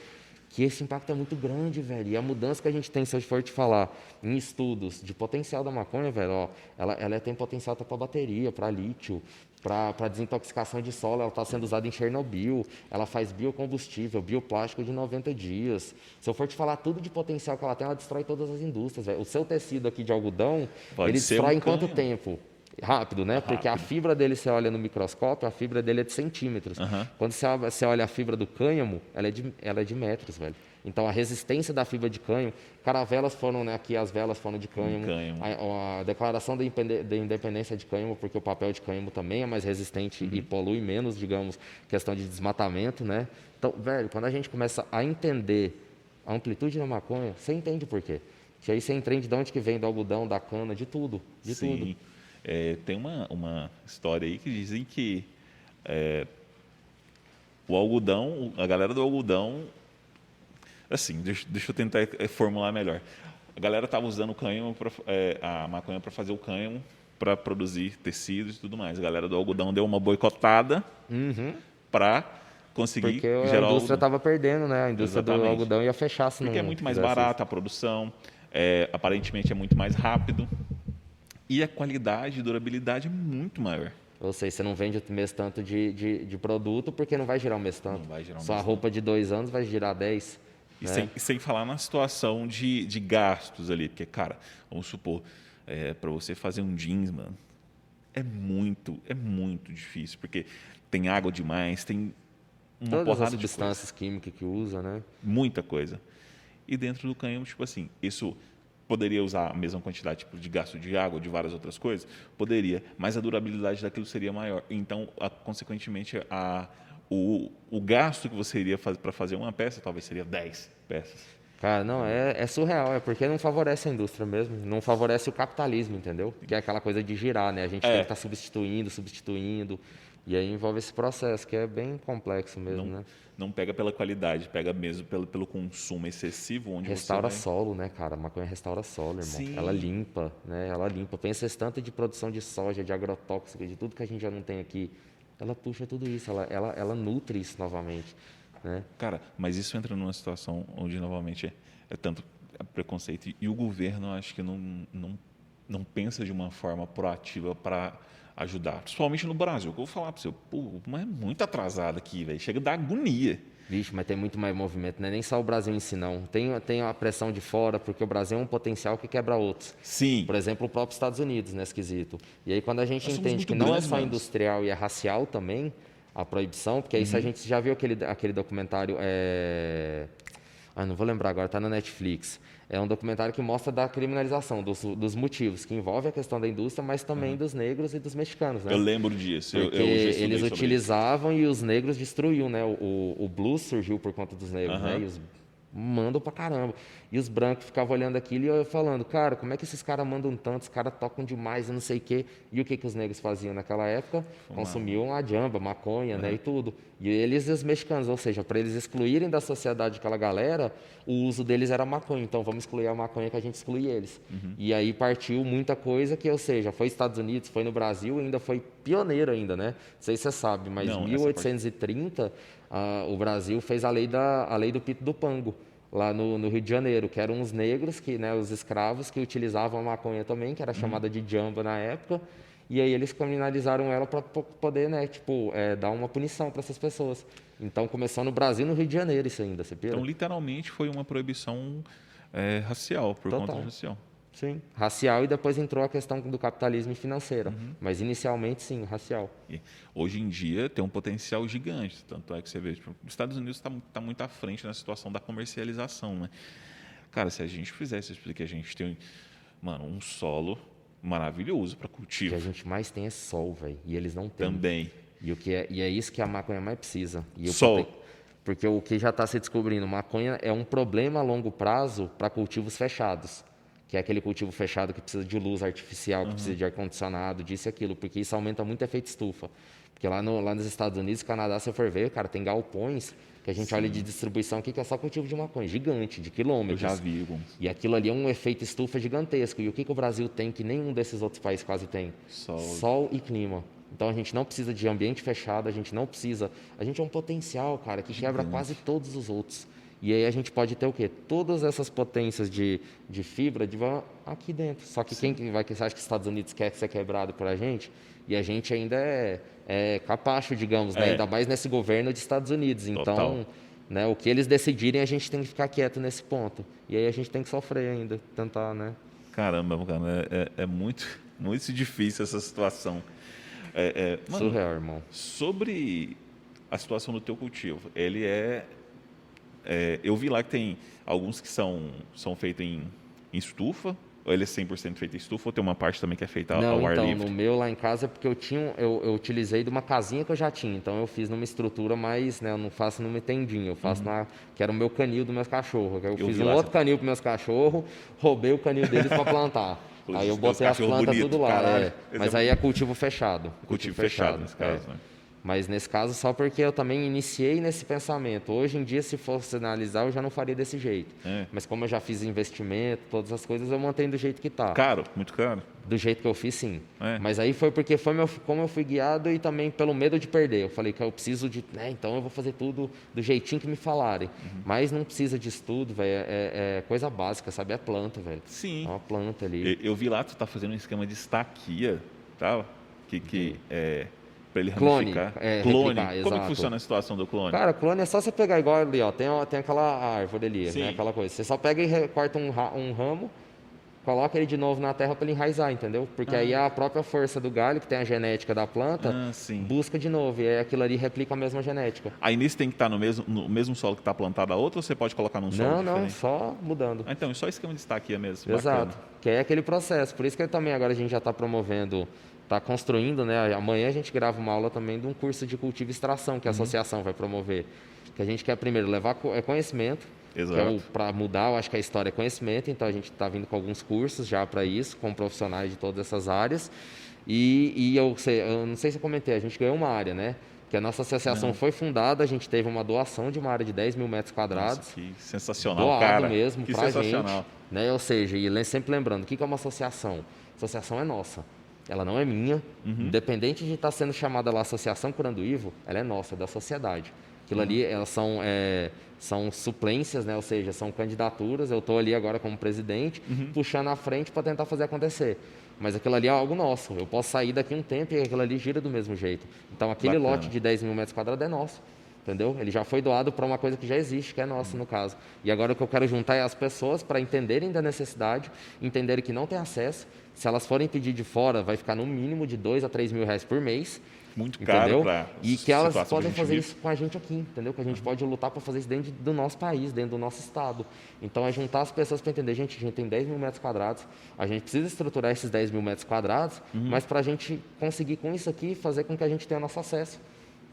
B: que esse impacto é muito grande, velho. E a mudança que a gente tem, se eu for te falar, em estudos de potencial da maconha, velho, ó, ela, ela tem potencial até para bateria, para lítio, para desintoxicação de solo, ela está sendo usada em Chernobyl, ela faz biocombustível, bioplástico de 90 dias. Se eu for te falar tudo de potencial que ela tem, ela destrói todas as indústrias. Véio. O seu tecido aqui de algodão, Pode ele destrói um em quanto tempo? Rápido, né? Rápido. Porque a fibra dele, você olha no microscópio, a fibra dele é de centímetros. Uhum. Quando você, você olha a fibra do cânhamo, ela é, de, ela é de metros, velho. Então a resistência da fibra de cânhamo, caravelas foram, né, aqui as velas foram de cânhamo, cânhamo. A, a, declaração da independência de cânhamo, porque o papel de cânhamo também é mais resistente uhum. e polui menos, digamos, questão de desmatamento, né? Então, velho, quando a gente começa a entender a amplitude da maconha, você entende por quê. E aí você entende de onde que vem do algodão, da cana, de tudo, de Sim. tudo.
A: É, tem uma, uma história aí que dizem que é, o algodão, a galera do algodão, assim, deixa, deixa eu tentar é, formular melhor. A galera estava usando o cânhamo, pra, é, a maconha para fazer o cânhamo, para produzir tecidos e tudo mais. A galera do algodão deu uma boicotada uhum. para conseguir
B: Porque gerar a indústria estava perdendo, né? A indústria Exatamente. do algodão ia fechar. Se
A: Porque é muito mais barata a produção, é, aparentemente é muito mais rápido e a qualidade e durabilidade é muito maior.
B: Ou seja, você não vende o mês tanto de, de, de, produto porque não vai girar o mês tanto. Não vai girar um Só mês a roupa tanto. de dois anos vai girar dez.
A: E, né? sem, sem falar na situação de, de gastos ali, porque, cara, vamos supor, é, para você fazer um jeans, mano, é muito, é muito difícil, porque tem água demais, tem uma
B: Todas
A: porrada
B: as substâncias químicas que usa, né?
A: Muita coisa. E dentro do canhão, tipo assim, isso Poderia usar a mesma quantidade tipo, de gasto de água, de várias outras coisas? Poderia, mas a durabilidade daquilo seria maior. Então, a, consequentemente, a, o, o gasto que você iria fazer para fazer uma peça talvez seria 10 peças.
B: Cara, não, é, é, surreal, é porque não favorece a indústria mesmo, não favorece o capitalismo, entendeu? Que é aquela coisa de girar, né? A gente é. tem que estar tá substituindo, substituindo, e aí envolve esse processo, que é bem complexo mesmo,
A: não,
B: né?
A: Não pega pela qualidade, pega mesmo pelo, pelo consumo excessivo. onde
B: Restaura solo, né, cara? A maconha restaura solo, irmão. Sim. Ela limpa, né? Ela limpa. Pensa esse tanto de produção de soja, de agrotóxico, de tudo que a gente já não tem aqui. Ela puxa tudo isso, ela, ela, ela nutre isso novamente. Né?
A: Cara, mas isso entra numa situação onde, novamente, é, é tanto preconceito. E o governo, acho que não, não, não pensa de uma forma proativa para ajudar. Principalmente no Brasil. Que eu vou falar para você, pô, mas é muito atrasado aqui, velho. Chega da agonia.
B: Vixe, mas tem muito mais movimento, não é nem só o Brasil em si, não. Tem, tem a pressão de fora, porque o Brasil é um potencial que quebra outros.
A: Sim.
B: Por exemplo, o próprio Estados Unidos, nesse quesito. E aí, quando a gente Nós entende que não é só industrial e é racial também, a proibição, porque isso uhum. a gente já viu aquele, aquele documentário. É... Ah, não vou lembrar agora, está na Netflix é um documentário que mostra da criminalização, dos, dos motivos, que envolve a questão da indústria, mas também uhum. dos negros e dos mexicanos. Né?
A: Eu lembro disso.
B: Porque
A: eu, eu
B: eles utilizavam e os negros destruíam, né? O, o blues surgiu por conta dos negros, uhum. né? E os mandam pra caramba. E os brancos ficavam olhando aquilo e eu falando, cara, como é que esses caras mandam tanto, os caras tocam demais e não sei o quê. E o que, que os negros faziam naquela época? Consumiam a jamba, maconha, né, e tudo. E eles e os mexicanos, ou seja, para eles excluírem da sociedade aquela galera, o uso deles era maconha. Então vamos excluir a maconha que a gente exclui eles. Uhum. E aí partiu muita coisa que, ou seja, foi Estados Unidos, foi no Brasil, ainda foi pioneiro ainda, né? Não sei se você sabe, mas em 1830 ah, o Brasil fez a lei, da, a lei do pito do pango lá no, no, Rio de Janeiro, que eram os negros, que, né, os escravos, que utilizavam a maconha também, que era uhum. chamada de jamba na época, e aí eles criminalizaram ela para poder, né, tipo, é, dar uma punição para essas pessoas. Então começou no Brasil no Rio de Janeiro isso ainda, você pira?
A: Então literalmente foi uma proibição é, racial, por Total. conta racial.
B: Sim, racial e depois entrou a questão do capitalismo financeiro. Uhum. Mas inicialmente, sim, racial.
A: E hoje em dia tem um potencial gigante. Tanto é que você vê, tipo, os Estados Unidos está tá muito à frente na situação da comercialização. Né? Cara, se a gente fizesse isso, porque a gente tem mano, um solo maravilhoso para cultivo.
B: O que a gente mais tem é sol, velho. E eles não têm.
A: Também.
B: E, o que é, e é isso que a maconha mais precisa. E
A: sol.
B: Porque o que já está se descobrindo, maconha é um problema a longo prazo para cultivos fechados que é aquele cultivo fechado que precisa de luz artificial, que uhum. precisa de ar-condicionado, disso e aquilo, porque isso aumenta muito o efeito estufa. Porque lá, no, lá nos Estados Unidos, Canadá, se for ver, cara, tem galpões que a gente Sim. olha de distribuição aqui que é só cultivo de maconha, gigante, de quilômetros.
A: Eu já vi alguns.
B: E aquilo ali é um efeito estufa gigantesco. E o que, que o Brasil tem que nenhum desses outros países quase tem?
A: Sol.
B: Sol e clima. Então a gente não precisa de ambiente fechado, a gente não precisa. A gente é um potencial, cara, que quebra quase todos os outros. E aí a gente pode ter o quê? Todas essas potências de, de fibra de aqui dentro. Só que Sim. quem vai que acha que os Estados Unidos quer ser quebrado por a gente? E a gente ainda é, é capacho, digamos, né? é. né? ainda mais nesse governo dos Estados Unidos. Então, né, o que eles decidirem, a gente tem que ficar quieto nesse ponto. E aí a gente tem que sofrer ainda, tentar, né?
A: Caramba, cara, é, é, é muito, muito difícil essa situação. É,
B: é, mano, Surreal, irmão.
A: Sobre a situação do teu cultivo, ele é é, eu vi lá que tem alguns que são, são feitos em, em estufa, ou ele é 100% feito em estufa, ou tem uma parte também que é feita
B: Não,
A: ao
B: então,
A: ar livre?
B: no meu lá em casa é porque eu tinha, eu, eu, utilizei de uma casinha que eu já tinha, então eu fiz numa estrutura mais, né, eu não faço numa tendinha, eu faço uhum. na, que era o meu canil dos meus cachorros, eu, eu fiz um outro você... canil para meus cachorros, roubei o canil deles para plantar. aí eu botei as plantas bonito, tudo lá, é. mas aí é cultivo fechado.
A: Cultivo, cultivo fechado, fechado, nesse caso,
B: é.
A: né?
B: Mas nesse caso, só porque eu também iniciei nesse pensamento. Hoje em dia, se fosse analisar, eu já não faria desse jeito. É. Mas como eu já fiz investimento, todas as coisas, eu mantenho do jeito que está.
A: Caro, muito caro.
B: Do jeito que eu fiz, sim. É. Mas aí foi porque foi meu, como eu fui guiado e também pelo medo de perder. Eu falei que eu preciso de. Né, então eu vou fazer tudo do jeitinho que me falarem. Uhum. Mas não precisa de estudo, velho. É, é, é, coisa básica, sabe? É planta, velho.
A: Sim.
B: É uma planta ali.
A: Eu, eu vi lá, tu tá fazendo um esquema de estaquia, tá? Que, que uhum. é para ele
B: clone,
A: ramificar.
B: É,
A: clone.
B: Replicar,
A: Como que funciona a situação do clone?
B: Cara, clone é só você pegar igual ali, ó. Tem, tem aquela árvore ali, né? Aquela coisa. Você só pega e corta um, um ramo, coloca ele de novo na terra para ele enraizar, entendeu? Porque ah. aí a própria força do galho, que tem a genética da planta,
A: ah,
B: busca de novo. E aí aquilo ali replica a mesma genética.
A: Aí nisso tem que estar no mesmo, no mesmo solo que está plantada a outra ou você pode colocar num solo
B: Não,
A: diferente?
B: não, só mudando.
A: Ah, então, só esquema de estaquia mesmo.
B: Exato.
A: Bacana.
B: Que é aquele processo. Por isso que também agora a gente já está promovendo está construindo, né? Amanhã a gente grava uma aula também de um curso de cultivo e extração que a uhum. associação vai promover. Que a gente quer primeiro levar é conhecimento. É para mudar, eu acho que a história é conhecimento, então a gente está vindo com alguns cursos já para isso, com profissionais de todas essas áreas. E, e eu, sei, eu não sei se eu comentei, a gente ganhou uma área, né? que a nossa associação foi fundada, a gente teve uma doação de uma área de 10 mil metros quadrados. Nossa,
A: que sensacional,
B: doado
A: cara.
B: mesmo para gente. Né? Ou seja, e sempre lembrando, o que é uma associação? A associação é nossa ela não é minha. Uhum. Independente de estar sendo chamada lá Associação Curanduívo, ela é nossa, é da sociedade. Aquilo uhum. ali elas são, é, são suplências, né? ou seja, são candidaturas. Eu estou ali agora como presidente, uhum. puxando à frente para tentar fazer acontecer. Mas aquilo ali é algo nosso. Eu posso sair daqui um tempo e aquilo ali gira do mesmo jeito. Então, aquele Bacana. lote de 10 mil metros quadrados é nosso. entendeu? Ele já foi doado para uma coisa que já existe, que é nossa no caso. E agora o que eu quero juntar é as pessoas para entenderem da necessidade, entenderem que não tem acesso. Se elas forem pedir de fora, vai ficar no mínimo de dois a três mil reais por mês.
A: Muito caro
B: entendeu? E que elas podem fazer vive. isso com a gente aqui, entendeu? Que a gente pode lutar para fazer isso dentro do nosso país, dentro do nosso estado. Então é juntar as pessoas para entender, gente, a gente tem 10 mil metros quadrados, a gente precisa estruturar esses 10 mil metros quadrados, uhum. mas para a gente conseguir com isso aqui fazer com que a gente tenha nosso acesso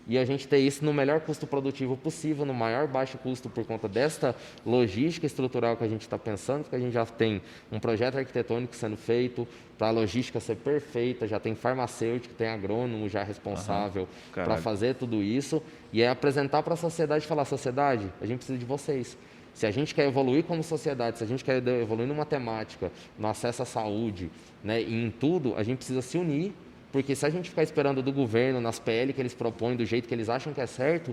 B: e a gente ter isso no melhor custo produtivo possível, no maior baixo custo por conta desta logística estrutural que a gente está pensando, porque a gente já tem um projeto arquitetônico sendo feito para a logística ser perfeita, já tem farmacêutico, tem agrônomo já responsável para fazer tudo isso e é apresentar para a sociedade e falar, sociedade, a gente precisa de vocês. Se a gente quer evoluir como sociedade, se a gente quer evoluir no matemática, no acesso à saúde, né, e em tudo, a gente precisa se unir porque se a gente ficar esperando do governo, nas PL que eles propõem, do jeito que eles acham que é certo,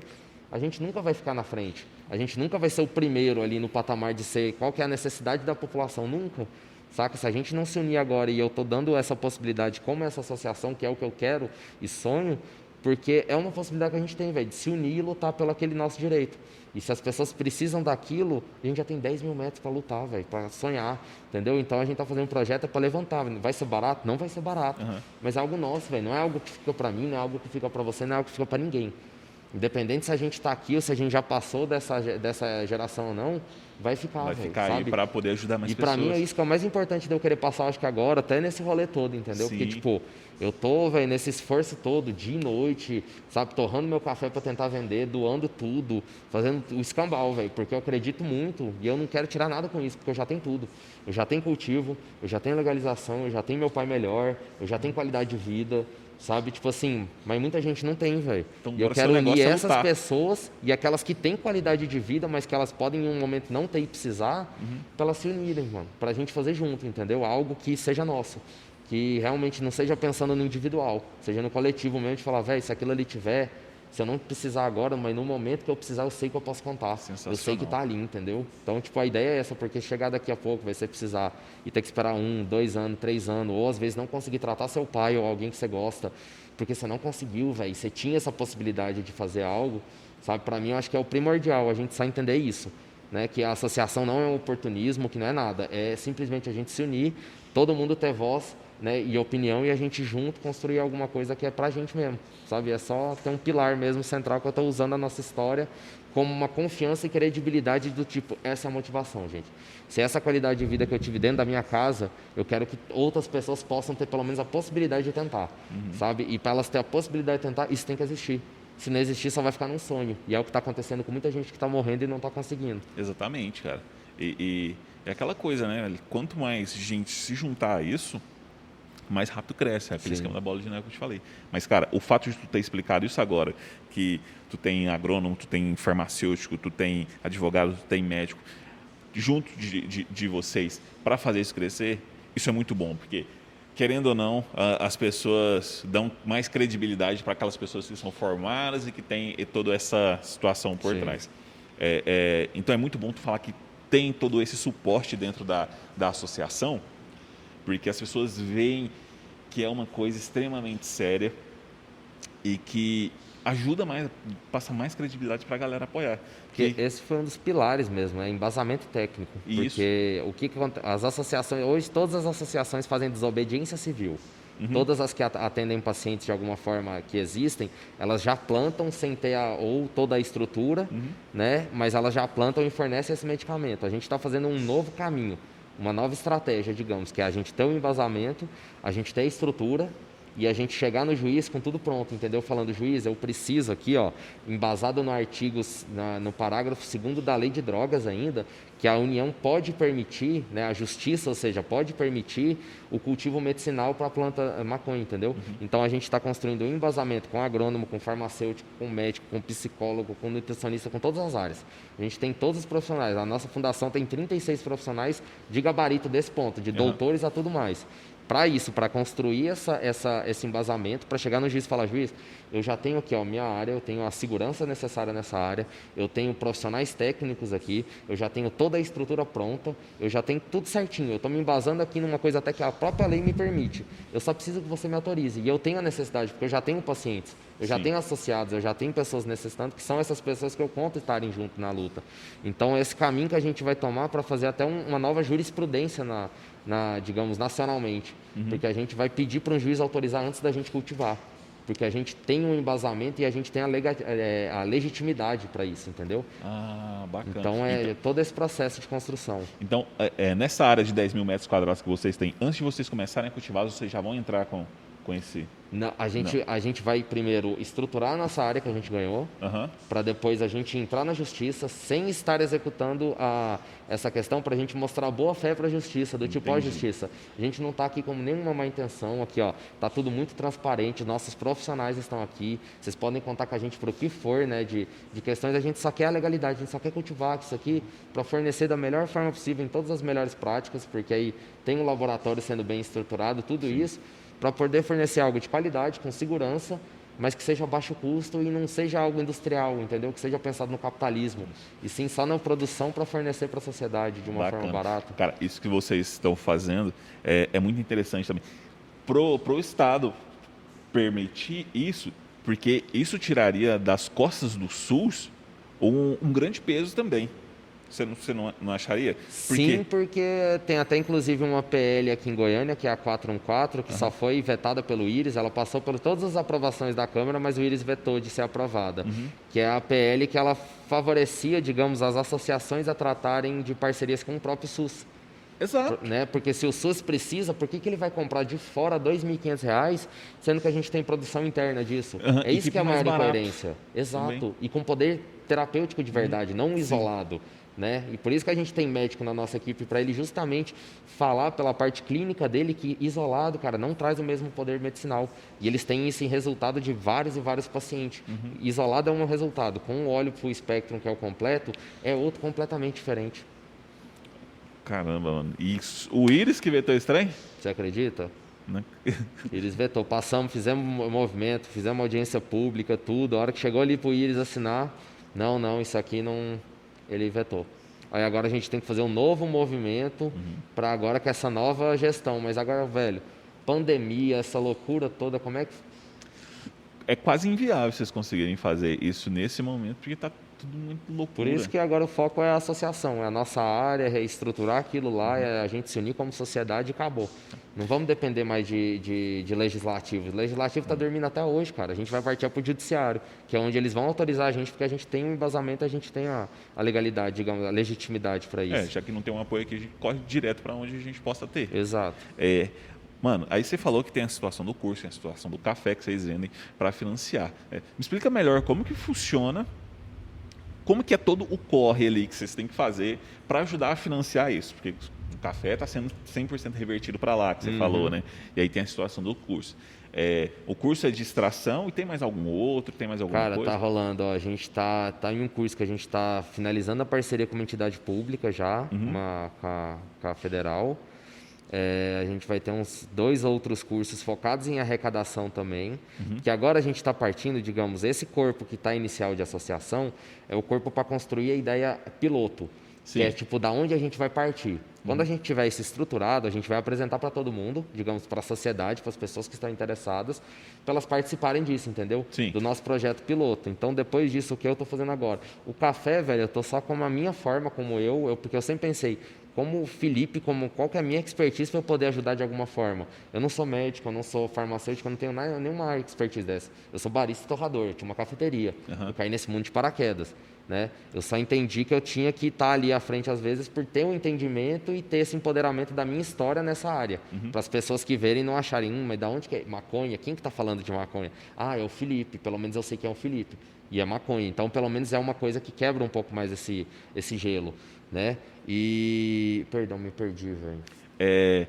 B: a gente nunca vai ficar na frente. A gente nunca vai ser o primeiro ali no patamar de ser qual que é a necessidade da população, nunca. Saca? Se a gente não se unir agora e eu estou dando essa possibilidade como essa associação, que é o que eu quero e sonho, porque é uma possibilidade que a gente tem, velho, de se unir e lutar pelo aquele nosso direito. E se as pessoas precisam daquilo, a gente já tem 10 mil metros para lutar, velho, para sonhar, entendeu? Então a gente está fazendo um projeto para levantar. Vai ser barato? Não vai ser barato. Uhum. Mas é algo nosso, velho. Não é algo que fica para mim, não é algo que fica para você, não é algo que fica para ninguém. Independente se a gente está aqui ou se a gente já passou dessa, dessa geração ou não, vai ficar,
A: Vai
B: véio,
A: ficar
B: sabe?
A: aí para poder ajudar mais
B: e
A: pessoas.
B: E para mim é isso que é o mais importante de eu querer passar, acho que agora, até nesse rolê todo, entendeu? Sim. Porque, tipo, eu tô, velho, nesse esforço todo, dia e noite, sabe, torrando meu café para tentar vender, doando tudo, fazendo o escambau, velho, porque eu acredito muito e eu não quero tirar nada com isso, porque eu já tenho tudo. Eu já tenho cultivo, eu já tenho legalização, eu já tenho meu pai melhor, eu já tenho qualidade de vida, sabe? Tipo assim, mas muita gente não tem, velho. Então, e eu quero unir é essas pessoas e aquelas que têm qualidade de vida, mas que elas podem em um momento não ter e precisar, uhum. para elas se unirem, mano. Para a gente fazer junto, entendeu? Algo que seja nosso. Que realmente não seja pensando no individual, seja no coletivo mesmo, de falar, velho, se aquilo ali tiver, se eu não precisar agora, mas no momento que eu precisar, eu sei que eu posso contar. Eu sei que está ali, entendeu? Então, tipo, a ideia é essa, porque chegar daqui a pouco, vai ser precisar e ter que esperar um, dois anos, três anos, ou às vezes não conseguir tratar seu pai ou alguém que você gosta, porque você não conseguiu, velho. Você tinha essa possibilidade de fazer algo, sabe? Para mim, eu acho que é o primordial, a gente só entender isso. Né, que a associação não é um oportunismo, que não é nada, é simplesmente a gente se unir, todo mundo ter voz né, e opinião e a gente junto construir alguma coisa que é para a gente mesmo, sabe? É só ter um pilar mesmo central que eu estou usando a nossa história como uma confiança e credibilidade do tipo, essa é a motivação, gente. Se essa qualidade de vida que eu tive dentro da minha casa, eu quero que outras pessoas possam ter pelo menos a possibilidade de tentar, uhum. sabe? E para elas ter a possibilidade de tentar, isso tem que existir. Se não existir, só vai ficar num sonho. E é o que está acontecendo com muita gente que está morrendo e não está conseguindo.
A: Exatamente, cara. E, e é aquela coisa, né? Quanto mais gente se juntar a isso, mais rápido cresce. É aquele Sim. esquema da bola de neve que eu te falei. Mas, cara, o fato de tu ter explicado isso agora, que tu tem agrônomo, tu tem farmacêutico, tu tem advogado, tu tem médico, junto de, de, de vocês, para fazer isso crescer, isso é muito bom, porque querendo ou não, as pessoas dão mais credibilidade para aquelas pessoas que são formadas e que têm toda essa situação por Sim. trás. É, é, então é muito bom tu falar que tem todo esse suporte dentro da, da associação, porque as pessoas veem que é uma coisa extremamente séria e que ajuda mais, passa mais credibilidade para a galera apoiar.
B: Porque esse foi um dos pilares mesmo, é embasamento técnico. Isso. Porque o que, as associações, hoje todas as associações fazem desobediência civil. Uhum. Todas as que atendem pacientes de alguma forma que existem, elas já plantam sem ter a, ou toda a estrutura, uhum. né? Mas elas já plantam e fornecem esse medicamento. A gente está fazendo um novo caminho uma nova estratégia, digamos, que é a gente ter um embasamento, a gente ter estrutura e a gente chegar no juiz com tudo pronto, entendeu? Falando, juiz, eu preciso aqui, ó, embasado no artigo, na, no parágrafo 2 da lei de drogas ainda, que a União pode permitir, né, a justiça, ou seja, pode permitir o cultivo medicinal para a planta eh, maconha, entendeu? Uhum. Então a gente está construindo um embasamento com agrônomo, com farmacêutico, com médico, com psicólogo, com nutricionista, com todas as áreas. A gente tem todos os profissionais. A nossa fundação tem 36 profissionais de gabarito desse ponto, de uhum. doutores a tudo mais. Para isso, para construir essa, essa, esse embasamento, para chegar no juiz e falar, juiz, eu já tenho aqui a minha área, eu tenho a segurança necessária nessa área, eu tenho profissionais técnicos aqui, eu já tenho toda a estrutura pronta, eu já tenho tudo certinho, eu estou me embasando aqui numa coisa até que a própria lei me permite. Eu só preciso que você me autorize. E eu tenho a necessidade, porque eu já tenho pacientes, eu já Sim. tenho associados, eu já tenho pessoas necessitando, que são essas pessoas que eu conto estarem junto na luta. Então, esse caminho que a gente vai tomar para fazer até um, uma nova jurisprudência na, na, digamos, nacionalmente. Uhum. Porque a gente vai pedir para um juiz autorizar antes da gente cultivar. Porque a gente tem um embasamento e a gente tem a, lega, é, a legitimidade para isso, entendeu?
A: Ah, bacana.
B: Então é então, todo esse processo de construção.
A: Então, é, é, nessa área de 10 mil metros quadrados que vocês têm, antes de vocês começarem a cultivar, vocês já vão entrar com, esse
B: não, a, gente, Não. a gente vai primeiro estruturar a nossa área que a gente ganhou, uhum. para depois a gente entrar na justiça sem estar executando a, essa questão, para a gente mostrar boa fé para a justiça, do tipo, ó, justiça, a gente não está aqui com nenhuma má intenção, aqui, ó, tá tudo muito transparente, nossos profissionais estão aqui, vocês podem contar com a gente para o que for, né, de, de questões, a gente só quer a legalidade, a gente só quer cultivar isso aqui para fornecer da melhor forma possível, em todas as melhores práticas, porque aí tem um laboratório sendo bem estruturado, tudo Sim. isso para poder fornecer algo de qualidade, com segurança, mas que seja baixo custo e não seja algo industrial, entendeu? Que seja pensado no capitalismo, e sim só na produção para fornecer para a sociedade de uma Bacana. forma barata.
A: Cara, isso que vocês estão fazendo é, é muito interessante também. Pro, pro Estado permitir isso, porque isso tiraria das costas do SUS um, um grande peso também. Você não, você não, não acharia?
B: Por Sim, porque tem até inclusive uma PL aqui em Goiânia, que é a 414, que uhum. só foi vetada pelo Íris. Ela passou por todas as aprovações da Câmara, mas o Íris vetou de ser aprovada. Uhum. Que é a PL que ela favorecia, digamos, as associações a tratarem de parcerias com o próprio SUS.
A: Exato.
B: Né? Porque se o SUS precisa, por que, que ele vai comprar de fora R$ 2.500, sendo que a gente tem produção interna disso? Uhum. É isso que é a maior incoerência. Exato. Também. E com poder terapêutico de verdade, uhum. não isolado. Sim. Né? E por isso que a gente tem médico na nossa equipe para ele justamente falar pela parte clínica dele que isolado, cara, não traz o mesmo poder medicinal. E eles têm isso em resultado de vários e vários pacientes. Uhum. Isolado é um resultado, com o óleo full spectrum que é o completo, é outro completamente diferente.
A: Caramba, mano. E o Íris que vetou estranho?
B: Você acredita? Né? Eles vetou, passamos, fizemos movimento, fizemos audiência pública, tudo. A hora que chegou ali para o Íris assinar, não, não, isso aqui não, ele vetou. Aí agora a gente tem que fazer um novo movimento uhum. para agora com essa nova gestão. Mas agora, velho, pandemia, essa loucura toda, como é que.
A: É quase inviável vocês conseguirem fazer isso nesse momento, porque está tudo muito loucura.
B: Por isso que agora o foco é a associação, é a nossa área, é estruturar aquilo lá, é a gente se unir como sociedade e acabou. Não vamos depender mais de, de, de legislativo. O legislativo está dormindo até hoje, cara. A gente vai partir para o judiciário, que é onde eles vão autorizar a gente, porque a gente tem um embasamento, a gente tem a, a legalidade, digamos, a legitimidade para isso. É,
A: já que não tem um apoio aqui, a gente corre direto para onde a gente possa ter.
B: Exato.
A: É, Mano, aí você falou que tem a situação do curso, tem a situação do café que vocês vendem para financiar. É, me explica melhor como que funciona como que é todo o corre ali que vocês têm que fazer para ajudar a financiar isso? Porque o café está sendo 100% revertido para lá, que você uhum. falou, né? E aí tem a situação do curso. É, o curso é de extração e tem mais algum outro? Tem mais alguma
B: Cara,
A: coisa?
B: tá rolando. Ó, a gente tá, tá em um curso que a gente está finalizando a parceria com uma entidade pública já, uhum. uma, com, a, com a federal. É, a gente vai ter uns dois outros cursos focados em arrecadação também, uhum. que agora a gente está partindo, digamos, esse corpo que está inicial de associação é o corpo para construir a ideia piloto, Sim. que é tipo da onde a gente vai partir. Quando a uhum. gente tiver isso estruturado, a gente vai apresentar para todo mundo, digamos, para a sociedade, para as pessoas que estão interessadas, para elas participarem disso, entendeu?
A: Sim.
B: Do nosso projeto piloto. Então, depois disso, o que eu estou fazendo agora? O café, velho, eu estou só com a minha forma, como eu, eu porque eu sempre pensei, como Felipe, como qual que é a minha expertise para eu poder ajudar de alguma forma. Eu não sou médico, eu não sou farmacêutico, eu não tenho nada, nenhuma expertise dessa. Eu sou barista e torrador, eu tinha uma cafeteria. Uhum. Eu caí nesse mundo de paraquedas. Né? Eu só entendi que eu tinha que estar ali à frente às vezes por ter um entendimento e ter esse empoderamento da minha história nessa área. Uhum. Para as pessoas que verem não acharem, hum, mas da onde que é maconha? Quem que está falando de maconha? Ah, é o Felipe, pelo menos eu sei que é o Felipe. E é maconha. Então, pelo menos é uma coisa que quebra um pouco mais esse, esse gelo né? E. Perdão, me perdi, velho.
A: É,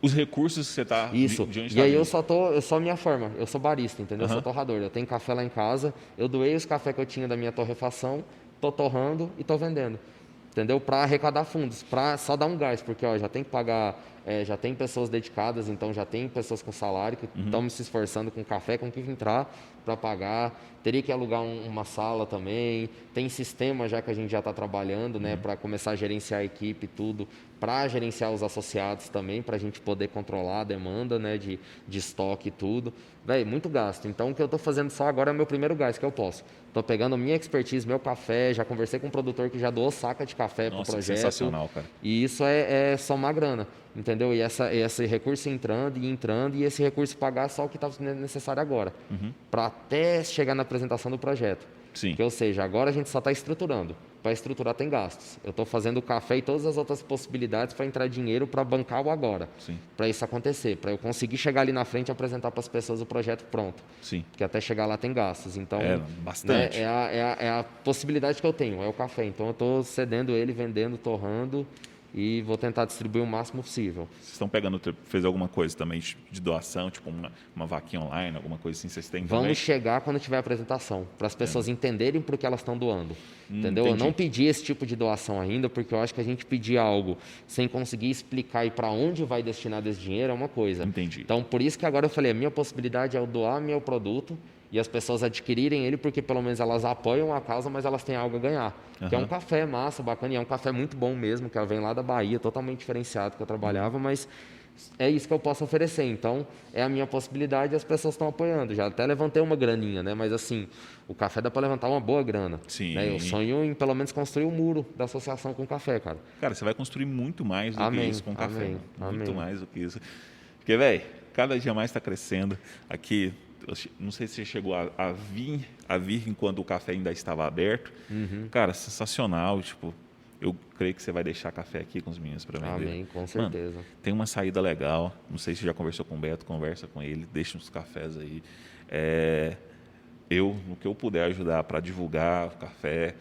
A: os recursos que você está.
B: Isso. e tá aí eu só tô, eu só minha forma, eu sou barista, entendeu? Uhum. Eu sou torrador. Eu tenho café lá em casa, eu doei os cafés que eu tinha da minha torrefação, tô torrando e tô vendendo. Entendeu? Para arrecadar fundos, para só dar um gás, porque ó, já tem que pagar é, já tem pessoas dedicadas, então já tem pessoas com salário que estão uhum. se esforçando com café, com que entrar para pagar. Teria que alugar um, uma sala também. Tem sistema já que a gente já está trabalhando, né, uhum. para começar a gerenciar a equipe e tudo, para gerenciar os associados também, para a gente poder controlar a demanda, né, de, de estoque e tudo. Véi, muito gasto. Então, o que eu estou fazendo só agora é o meu primeiro gás que eu posso. Estou pegando minha expertise, meu café, já conversei com um produtor que já doou saca de café para o projeto.
A: sensacional, cara.
B: E isso é, é somar grana, entendeu? E essa, esse recurso entrando e entrando, e esse recurso pagar só o que está necessário agora. Uhum. Para até chegar na apresentação do projeto.
A: Sim.
B: Que, ou seja, agora a gente só está estruturando. Para estruturar tem gastos. Eu estou fazendo o café e todas as outras possibilidades para entrar dinheiro para bancar o agora. Para isso acontecer, para eu conseguir chegar ali na frente e apresentar para as pessoas o projeto pronto.
A: Sim.
B: Porque até chegar lá tem gastos. Então,
A: é, bastante.
B: Né, é, a, é, a, é a possibilidade que eu tenho, é o café. Então eu estou cedendo ele, vendendo, torrando e vou tentar distribuir o máximo possível.
A: Vocês estão pegando, fez alguma coisa também de doação, tipo uma, uma vaquinha online, alguma coisa assim, vocês têm
B: Vamos
A: também?
B: chegar quando tiver a apresentação, para as pessoas é. entenderem por que elas estão doando. Hum, entendeu? Entendi. Eu não pedi esse tipo de doação ainda, porque eu acho que a gente pedir algo sem conseguir explicar e para onde vai destinar esse dinheiro é uma coisa.
A: Entendi.
B: Então, por isso que agora eu falei, a minha possibilidade é eu doar meu produto e as pessoas adquirirem ele porque pelo menos elas apoiam a causa, mas elas têm algo a ganhar. Uhum. Que é um café massa, bacana, e é um café muito bom mesmo, que ela vem lá da Bahia, totalmente diferenciado que eu trabalhava, mas é isso que eu posso oferecer. Então, é a minha possibilidade e as pessoas estão apoiando. Já até levantei uma graninha, né? Mas assim, o café dá para levantar uma boa grana.
A: Sim.
B: Né? Eu sonho em pelo menos construir o um muro da associação com café, cara.
A: Cara, você vai construir muito mais do
B: Amém.
A: que isso com café.
B: Amém.
A: Muito
B: Amém.
A: mais do que isso. Porque, velho, cada dia mais está crescendo. Aqui, não sei se você chegou a, a, vir, a vir enquanto o café ainda estava aberto.
B: Uhum.
A: Cara, sensacional. Tipo, eu creio que você vai deixar café aqui com os meninos para vender.
B: Amém, com certeza.
A: Mano, tem uma saída legal. Não sei se você já conversou com o Beto, conversa com ele, deixa uns cafés aí. É, eu, no que eu puder ajudar para divulgar o café.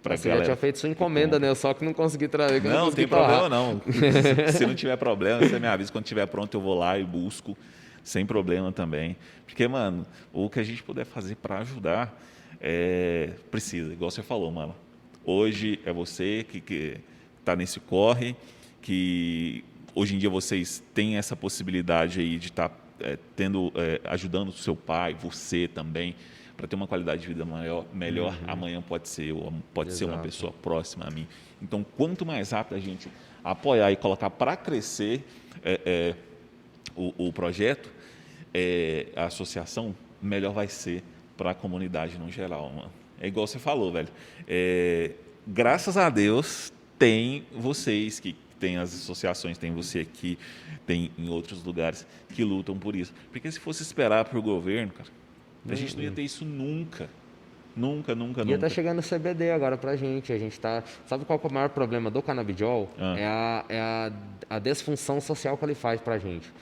B: Pra Você galera, já tinha feito sua encomenda, né? Eu só que não consegui trazer.
A: Não,
B: não
A: tem problema não. se não tiver problema, você me avisa. Quando estiver pronto, eu vou lá e busco sem problema também. Porque, mano, o que a gente puder fazer para ajudar, é, precisa, igual você falou, mano. Hoje é você que está nesse corre, que hoje em dia vocês têm essa possibilidade aí de estar tá, é, tendo, é, ajudando o seu pai, você também, para ter uma qualidade de vida maior, melhor. Uhum. Amanhã pode ser, ou pode Exato. ser uma pessoa próxima a mim. Então, quanto mais rápido a gente apoiar e colocar para crescer é, é, o, o, projeto, é, a associação, melhor vai ser para a comunidade no geral, mano. É igual você falou, velho. É, graças a Deus, tem vocês que tem as associações, tem você aqui, tem em outros lugares que lutam por isso. Porque se fosse esperar para o governo, cara, a gente não ia ter isso nunca. Nunca, nunca, nunca.
B: Ia tá chegando o CBD agora pra gente. A gente tá. Sabe qual é o maior problema do canabidiol?
A: Ah.
B: É, a, é a, a desfunção social que ele faz pra gente.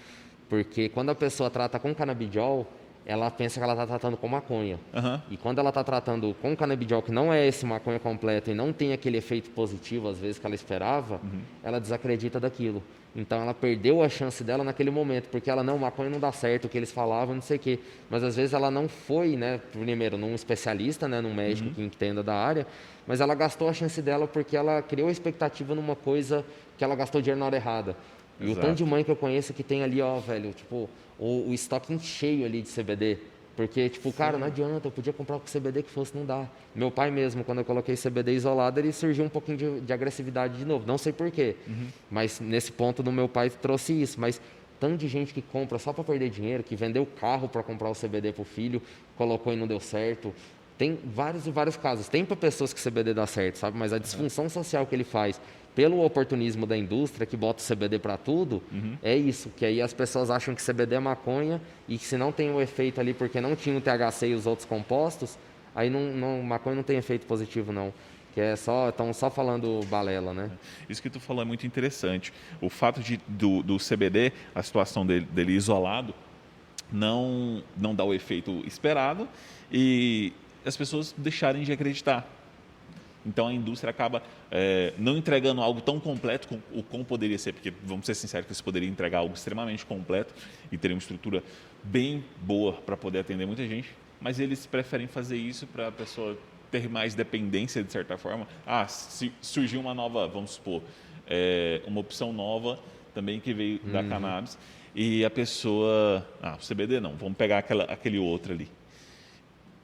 B: Porque quando a pessoa trata com canabidiol, ela pensa que ela está tratando com maconha.
A: Uhum.
B: E quando ela está tratando com canabidiol, que não é esse maconha completo e não tem aquele efeito positivo, às vezes, que ela esperava, uhum. ela desacredita daquilo. Então, ela perdeu a chance dela naquele momento, porque ela, não, maconha não dá certo, o que eles falavam, não sei o quê. Mas, às vezes, ela não foi, né, primeiro, num especialista, né, num médico uhum. que entenda da área, mas ela gastou a chance dela porque ela criou a expectativa numa coisa que ela gastou dinheiro na hora errada. E Exato. o tanto de mãe que eu conheço que tem ali, ó, velho, tipo, o, o estoque cheio ali de CBD. Porque, tipo, Sim. cara, não adianta, eu podia comprar com CBD que fosse, não dá. Meu pai mesmo, quando eu coloquei CBD isolado, ele surgiu um pouquinho de, de agressividade de novo. Não sei porquê, uhum. mas nesse ponto do meu pai trouxe isso. Mas tanto de gente que compra só para perder dinheiro, que vendeu o carro para comprar o CBD para o filho, colocou e não deu certo. Tem vários e vários casos. Tem para pessoas que CBD dá certo, sabe? Mas a disfunção social que ele faz pelo oportunismo da indústria que bota o CBD para tudo, uhum. é isso, que aí as pessoas acham que CBD é maconha e que se não tem o efeito ali porque não tinha o THC e os outros compostos, aí não, não maconha não tem efeito positivo não. Que é só, estão só falando balela, né?
A: Isso que tu falou é muito interessante. O fato de, do, do CBD, a situação dele, dele isolado, não, não dá o efeito esperado e as pessoas deixarem de acreditar. Então a indústria acaba é, não entregando algo tão completo como, como poderia ser, porque vamos ser sinceros que você poderia entregar algo extremamente completo e ter uma estrutura bem boa para poder atender muita gente, mas eles preferem fazer isso para a pessoa ter mais dependência de certa forma. Ah, se surgiu uma nova, vamos supor, é, uma opção nova também que veio da cannabis. E a pessoa, ah, o CBD não, vamos pegar aquela, aquele outro ali.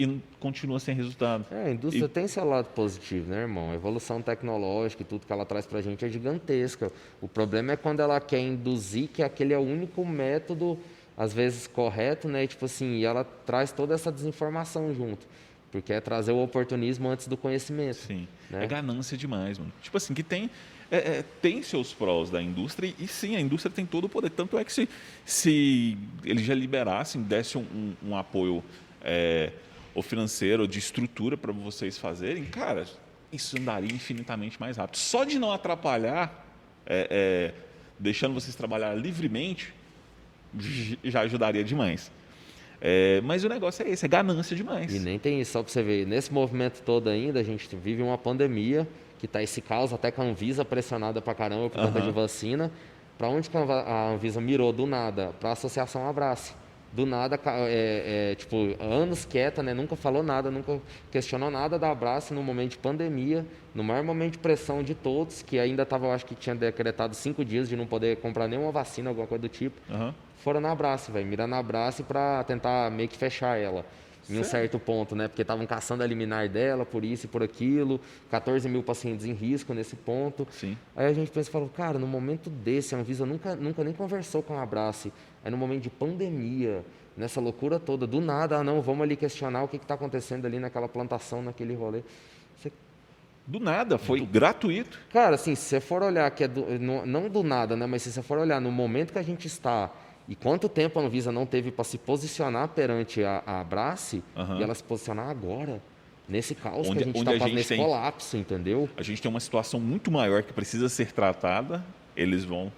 A: E continua sem resultado.
B: É, a indústria
A: E-
B: tem seu lado positivo, né, irmão? A evolução tecnológica e tudo que ela traz pra gente é gigantesca. O problema é quando ela quer induzir que aquele é o único método, às vezes correto, né? E, tipo assim, e ela traz toda essa desinformação junto. Porque é trazer o oportunismo antes do conhecimento.
A: Sim.
B: né?
A: É ganância demais, mano. Tipo assim, que tem, é, é, tem seus prós da indústria e sim, a indústria tem todo o poder. Tanto é que se, se eles já liberassem, dessem um, um apoio é, ou financeiro, ou de estrutura para vocês fazerem, cara, isso andaria infinitamente mais rápido. Só de não atrapalhar, é, é, deixando vocês trabalhar livremente, já ajudaria demais. É, mas o negócio é esse, é ganância demais.
B: E nem tem isso, só para você ver. Nesse movimento todo ainda, a gente vive uma pandemia, que está esse caos, até com a Anvisa pressionada pra caramba por conta
A: Aham.
B: de vacina. Para onde que a Anvisa mirou do nada? Para a Associação Abrace. Do nada, é, é, tipo, anos quieta, né? Nunca falou nada, nunca questionou nada da Abrace no momento de pandemia, no maior momento de pressão de todos, que ainda estava, eu acho que tinha decretado cinco dias de não poder comprar nenhuma vacina, alguma coisa do tipo
A: Aham.
B: foram na Abrace, velho. Mirar na Abrace pra tentar meio que fechar ela. Em um certo ponto, né? Porque estavam caçando a liminar dela, por isso e por aquilo. 14 mil pacientes em risco nesse ponto.
A: Sim.
B: Aí a gente pensa e falou, cara, no momento desse, a Anvisa nunca, nunca nem conversou com a Abrace. Aí no momento de pandemia, nessa loucura toda, do nada, ah não, vamos ali questionar o que está acontecendo ali naquela plantação, naquele rolê. Você
A: Do nada, foi gratuito.
B: Cara, assim, se você for olhar que é do- não do nada, né? Mas se você for olhar no momento que a gente está e quanto tempo a Anvisa não teve para se posicionar perante a, a Abrace
A: Aham.
B: e ela se posicionar agora, nesse caos
A: Onde-
B: que a gente está nesse
A: tem-
B: colapso, entendeu?
A: A gente tem uma situação muito maior que precisa ser tratada, eles vão.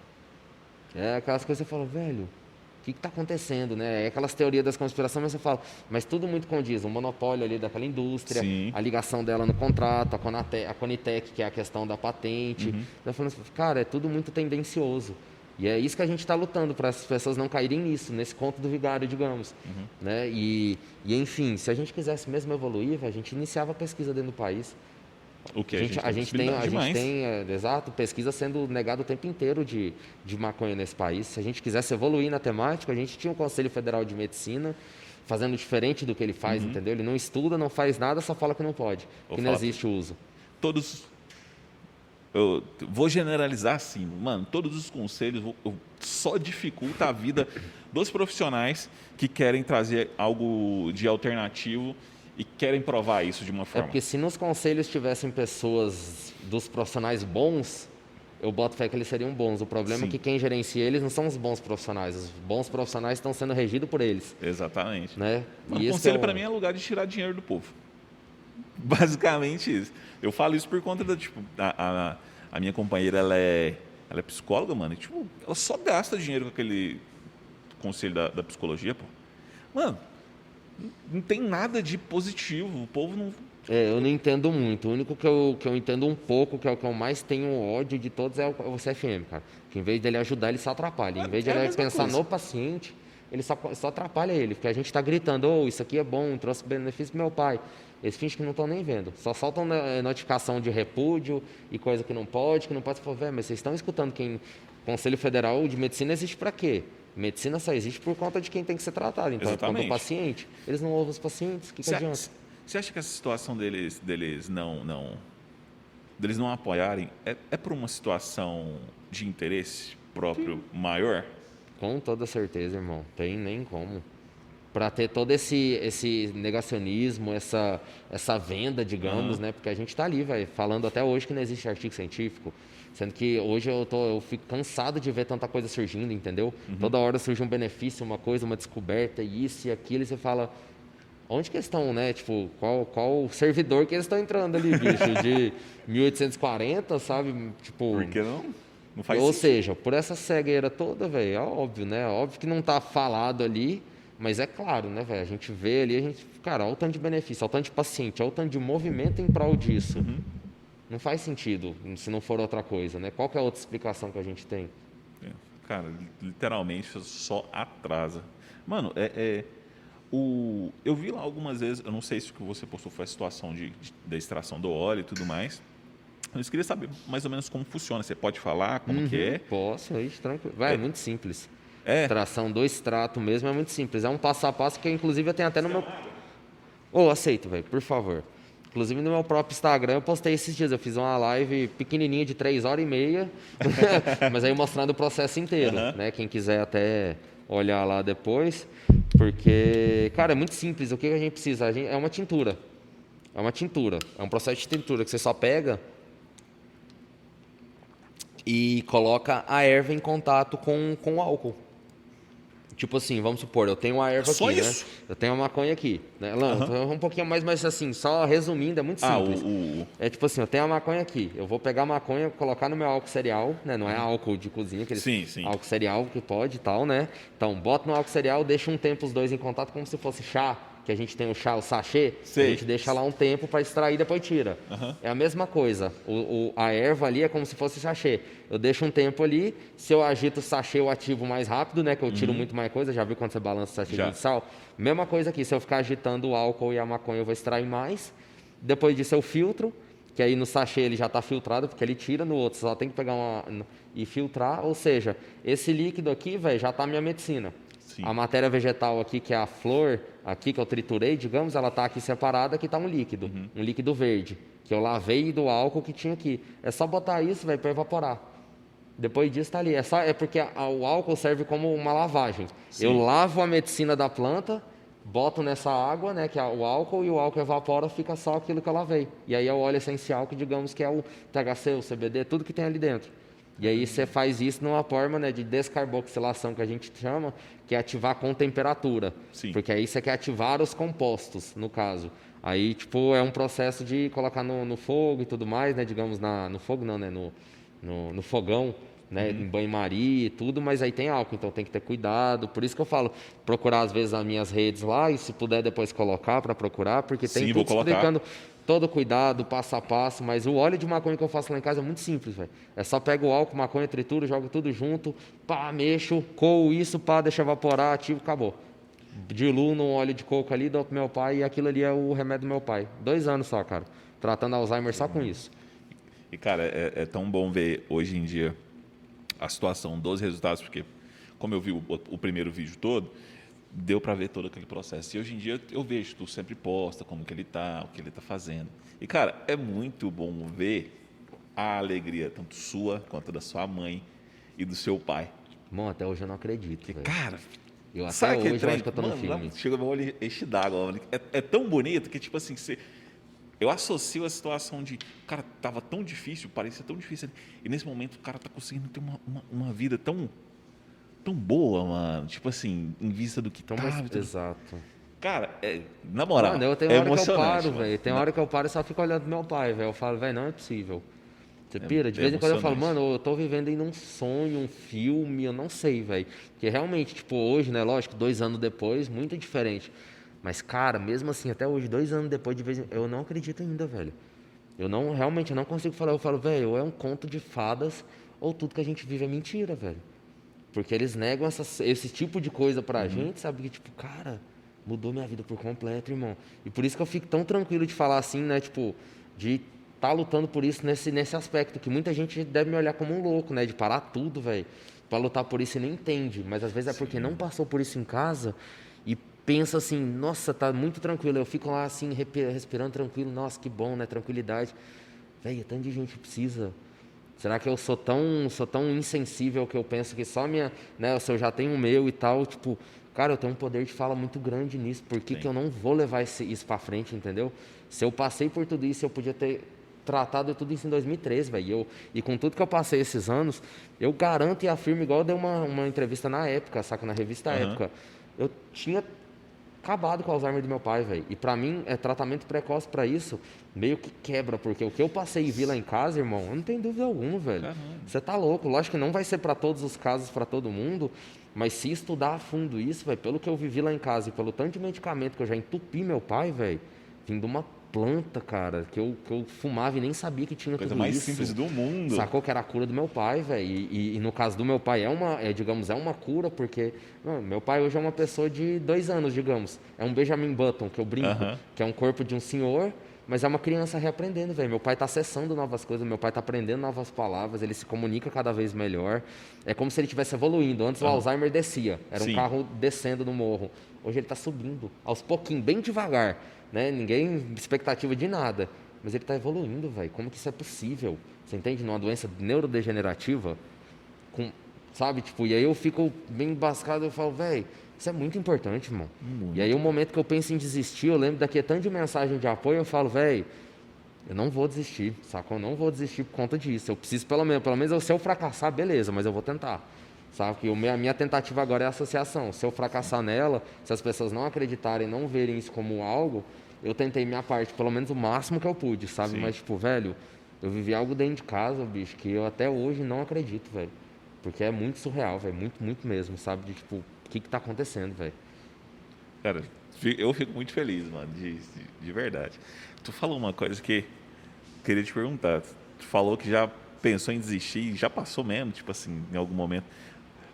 B: É aquelas coisas que você fala, velho, o que está acontecendo, né? É aquelas teorias das conspirações, mas você fala, mas tudo muito condiz, o monopólio ali daquela indústria,
A: Sim.
B: a ligação dela no contrato, a, Conate, a Conitec, que é a questão da patente.
A: Uhum.
B: Eu assim, cara, é tudo muito tendencioso. E é isso que a gente está lutando, para as pessoas não caírem nisso, nesse conto do vigário, digamos.
A: Uhum.
B: Né? E, e, enfim, se a gente quisesse mesmo evoluir, a gente iniciava a pesquisa dentro do país.
A: O que
B: A gente, a gente tem, a gente
A: demais.
B: tem é, exato, pesquisa sendo negada o tempo inteiro de, de maconha nesse país. Se a gente quisesse evoluir na temática, a gente tinha o Conselho Federal de Medicina fazendo diferente do que ele faz, entendeu? Ele não estuda, não faz nada, só fala que não pode,
A: Vou
B: que não existe o uso.
A: Todos. Eu vou generalizar assim, mano. Todos os conselhos só dificulta a vida dos profissionais que querem trazer algo de alternativo e querem provar isso de uma
B: É
A: forma.
B: porque se nos conselhos tivessem pessoas dos profissionais bons, eu boto fé que eles seriam bons. O problema
A: Sim.
B: é que quem gerencia eles não são os bons profissionais. Os bons profissionais estão sendo regidos por eles,
A: Exatamente.
B: né?
A: Mano,
B: esse
A: conselho
B: é o-
A: para mim é lugar de tirar dinheiro do povo. Basicamente isso. Eu falo isso por conta da, tipo, a, a, a minha companheira, ela é, ela é psicóloga, mano, e, tipo, ela só gasta dinheiro com aquele conselho da, da psicologia, pô. Mano, não- tem nada de positivo, o povo não...
B: É, eu não entendo muito. O único que eu, que eu entendo um pouco, que é o que eu mais tenho ódio de todos, é o, é o CFM, cara. Que em vez dele ajudar, ele só atrapalha. Em vez de
A: é a
B: ele pensar
A: coisa.
B: no paciente, ele só, só atrapalha ele. Porque a gente está gritando, oh, isso aqui é bom, trouxe benefício pro meu pai. Eles fingem que não estão nem vendo. Só soltam né, notificação de repúdio e coisa que não pode, que não pode. Você fala, velho, mas vocês estão escutando quem... Conselho Federal de Medicina existe para quê? Medicina só existe por conta de quem tem que ser tratado. Então, é por conta do
A: Exatamente.
B: paciente. Eles não ouvem os pacientes, o que, que adianta?
A: você acha que essa situação deles, deles não, não, deles não apoiarem é, é por uma situação de interesse próprio maior?
B: Com toda certeza, irmão. Tem nem como. Para ter todo esse, esse negacionismo, essa, essa venda, digamos, né? Porque a gente está ali, velho, falando até hoje que não existe artigo científico. Sendo que hoje eu, tô, eu fico cansado de ver tanta coisa surgindo, entendeu? Toda hora surge um benefício, uma coisa, uma descoberta, isso e aquilo, e você fala. Onde que eles estão, né? Tipo, qual, qual servidor que eles estão entrando ali, bicho? De 1840, sabe? Tipo,
A: Porque não, não faz
B: ou
A: sentido.
B: seja, por essa cegueira toda, velho, é óbvio, né? Óbvio que não tá falado ali, mas é claro, né, velho? A gente vê ali, a gente, cara, olha o tanto de benefício, olha o tanto de paciente, olha o tanto de movimento em prol disso.
A: Uhum.
B: Não faz sentido se não for outra coisa, né? Qual que é a outra explicação que a gente tem?
A: É, Cara, literalmente só atrasa. Mano, é, é, o, eu vi lá algumas vezes, eu não sei se o que você postou foi a situação de, de- da extração do óleo e tudo mais. Eu queria saber mais ou menos como funciona. Você pode falar como uhum, que é?
B: Posso, isso, tranquilo. Vai, é. é muito simples.
A: É.
B: Tração do extrato mesmo é muito simples. É um passo a passo que, inclusive, eu tenho até no meu. Ô, oh, aceito, velho, por favor. Inclusive no meu próprio Instagram eu postei esses dias. Eu fiz uma live pequenininha de 3 horas e meia, mas aí mostrando o processo inteiro, uhum. né? Quem quiser até olhar lá depois, porque, cara, é muito simples. O que a gente precisa? A gente, é uma tintura. É uma tintura. É um processo de tintura que você só pega e coloca a erva em contato com, com o álcool. Tipo assim, vamos supor, eu tenho uma erva
A: só
B: aqui,
A: né? isso?
B: né? Eu tenho uma maconha aqui, né? Uhum. Um pouquinho mais, mas assim, só resumindo, é muito ah, simples. Ah, o, o... É tipo assim, eu tenho a maconha aqui, eu vou pegar a maconha, colocar no meu álcool cereal, né? Não é álcool de cozinha, aquele
A: sim, sim.
B: álcool cereal que pode e tal, né? Então, boto no álcool cereal, deixo um tempo os dois em contato como se fosse chá, que a gente tem o chá, o sachê, Sei. a gente deixa lá um tempo para extrair e depois tira. Uhum. É a mesma coisa. O, o, a erva ali é como se fosse sachê. Eu deixo um tempo ali, se eu agito o sachê, eu ativo mais rápido, né? Que eu tiro uhum. muito mais coisa. Já viu quando você balança o sachê Já. de sal? Mesma coisa aqui, se eu ficar agitando o álcool e a maconha, eu vou extrair mais. Depois disso eu filtro, que aí no sachê ele já está filtrado, porque ele tira, no outro só tem que pegar uma e filtrar. Ou seja, esse líquido aqui, velho, já está minha medicina. Sim. A matéria vegetal aqui, que é a flor, aqui que eu triturei, digamos, ela está aqui separada, aqui está um líquido, uhum. um líquido verde, que eu lavei do álcool que tinha aqui. É só botar isso, vai para evaporar. Depois disso está ali. É, só, é porque a, o álcool serve como uma lavagem. Sim. Eu lavo a medicina da planta, boto nessa água, né, que é o álcool, e o álcool evapora, fica só aquilo que eu lavei. E aí é o óleo essencial, que digamos que é o THC, o CBD, tudo que tem ali dentro. E aí você faz isso numa forma né, de descarboxilação que a gente chama, que é ativar com temperatura.
A: Sim.
B: Porque aí você quer ativar os compostos, no caso. Aí, tipo, é um processo de colocar no, no fogo e tudo mais, né? Digamos, na, no fogo não, né? No, no, no fogão, né? Uhum. Em banho-maria e tudo, mas aí tem álcool, então tem que ter cuidado. Por isso que eu falo, procurar às vezes as minhas redes lá e se puder depois colocar para procurar, porque tem Sim, tudo explicando todo cuidado, passo a passo, mas o óleo de maconha que eu faço lá em casa é muito simples, velho. É só pego o álcool, maconha, tritura, jogo tudo junto, pá, mexo, coo isso, pá, deixa evaporar, ativo, acabou. Diluo no óleo de coco ali, dou pro meu pai e aquilo ali é o remédio do meu pai. Dois anos só, cara. Tratando Alzheimer só com isso.
A: E, cara, é, é tão bom ver hoje em dia a situação dos resultados, porque como eu vi o, o primeiro vídeo todo, deu para ver todo aquele processo. E hoje em dia eu vejo, tu sempre posta como que ele está, o que ele está fazendo. E, cara, é muito bom ver a alegria, tanto sua quanto da sua mãe e do seu pai.
B: Bom, até hoje eu não acredito.
A: Cara,
B: eu até sabe hoje eu acho que eu tô
A: mano,
B: no filme.
A: Chega meu olho enche d'água. É, é tão bonito que, tipo assim, você... Eu associo a situação de, cara, tava tão difícil, parecia tão difícil. E nesse momento o cara tá conseguindo ter uma, uma, uma vida tão tão boa, mano. Tipo assim, em vista do que tão tá.
B: Mais... Exato.
A: Cara, é, na moral, mano,
B: eu tenho é hora que eu paro, velho. Tem hora que eu paro e só fico olhando meu pai, velho. Eu falo, velho, não é possível. Você é, pira? De é vez em quando eu falo, mano, eu tô vivendo em um sonho, um filme, eu não sei, velho. Porque realmente, tipo, hoje, né, lógico, dois anos depois, muito diferente. Mas, cara, mesmo assim, até hoje, dois anos depois, de vez em... eu não acredito ainda, velho. Eu não, realmente, eu não consigo falar. Eu falo, velho, ou é um conto de fadas, ou tudo que a gente vive é mentira, velho. Porque eles negam esse tipo de coisa pra uhum. gente, sabe? Que, tipo, cara, mudou minha vida por completo, irmão. E por isso que eu fico tão tranquilo de falar assim, né? Tipo, de estar tá lutando por isso nesse, nesse aspecto. Que muita gente deve me olhar como um louco, né? De parar tudo, velho. Pra lutar por isso e nem entende. Mas às vezes é Sim. porque não passou por isso em casa e pensa assim, nossa, tá muito tranquilo. Eu fico lá assim, respirando tranquilo. Nossa, que bom, né? Tranquilidade. Velho, tanto de gente precisa Será que eu sou tão, sou tão insensível que eu penso que só minha, né, se eu já tenho o meu e tal, tipo, cara, eu tenho um poder de fala muito grande nisso, por que, que eu não vou levar esse, isso para frente, entendeu? Se eu passei por tudo isso, eu podia ter tratado tudo isso em 2013, velho. E com tudo que eu passei esses anos, eu garanto e afirmo, igual eu dei uma, uma entrevista na época, saca, na revista uhum. época, eu tinha acabado com o Alzheimer do meu pai, velho. E para mim, é tratamento precoce para isso meio que quebra, porque o que eu passei e vi lá em casa, irmão, eu não tenho dúvida alguma, velho. Você tá louco. Lógico que não vai ser para todos os casos, para todo mundo, mas se estudar a fundo isso, velho, pelo que eu vivi lá em casa e pelo tanto de medicamento que eu já entupi meu pai, velho, vindo uma planta, cara, que eu, que eu fumava e nem sabia que tinha
A: Coisa
B: tudo
A: mais
B: isso.
A: simples do mundo.
B: Sacou que era a cura do meu pai, velho. E, e, no caso do meu pai é uma, é, digamos, é uma cura, porque não, meu pai hoje é uma pessoa de dois anos, digamos. É um Benjamin Button, que eu brinco, uh -huh. que é um corpo de um senhor, Mas é uma criança reaprendendo, velho. Meu pai está acessando novas coisas, meu pai está aprendendo novas palavras, ele se comunica cada vez melhor. É como se ele estivesse evoluindo. Antes o Alzheimer descia, era
A: Sim.
B: um carro descendo no morro. Hoje ele está subindo, aos pouquinhos, bem devagar. Né? Ninguém expectativa de nada. Mas ele está evoluindo, velho. Como que isso é possível? Você entende? Numa doença neurodegenerativa, com, sabe? Tipo, e aí eu fico bem embascado, eu falo, velho, isso é muito importante, irmão. E aí o momento que eu penso em desistir, eu lembro daqui tanto de mensagem de apoio, eu falo, velho, eu não vou desistir, sacou? Eu não vou desistir por conta disso. Eu preciso pelo menos, pelo menos se eu fracassar, beleza, mas eu vou tentar. Sabe? Que a minha tentativa agora é a associação. Se eu fracassar nela, se as pessoas não acreditarem, não verem isso como algo, eu tentei minha parte, pelo menos o máximo que eu pude, sabe?
A: Sim.
B: Mas, tipo, velho, eu vivi algo dentro de casa, bicho, que eu até hoje não acredito, velho. Porque é muito surreal, velho. Muito, muito mesmo, sabe? De, tipo, o que que tá acontecendo, velho?
A: Cara, eu fico muito feliz, mano, de, de, de verdade. Tu falou uma coisa que queria te perguntar. Tu falou que já pensou em desistir, já passou mesmo, tipo assim, em algum momento.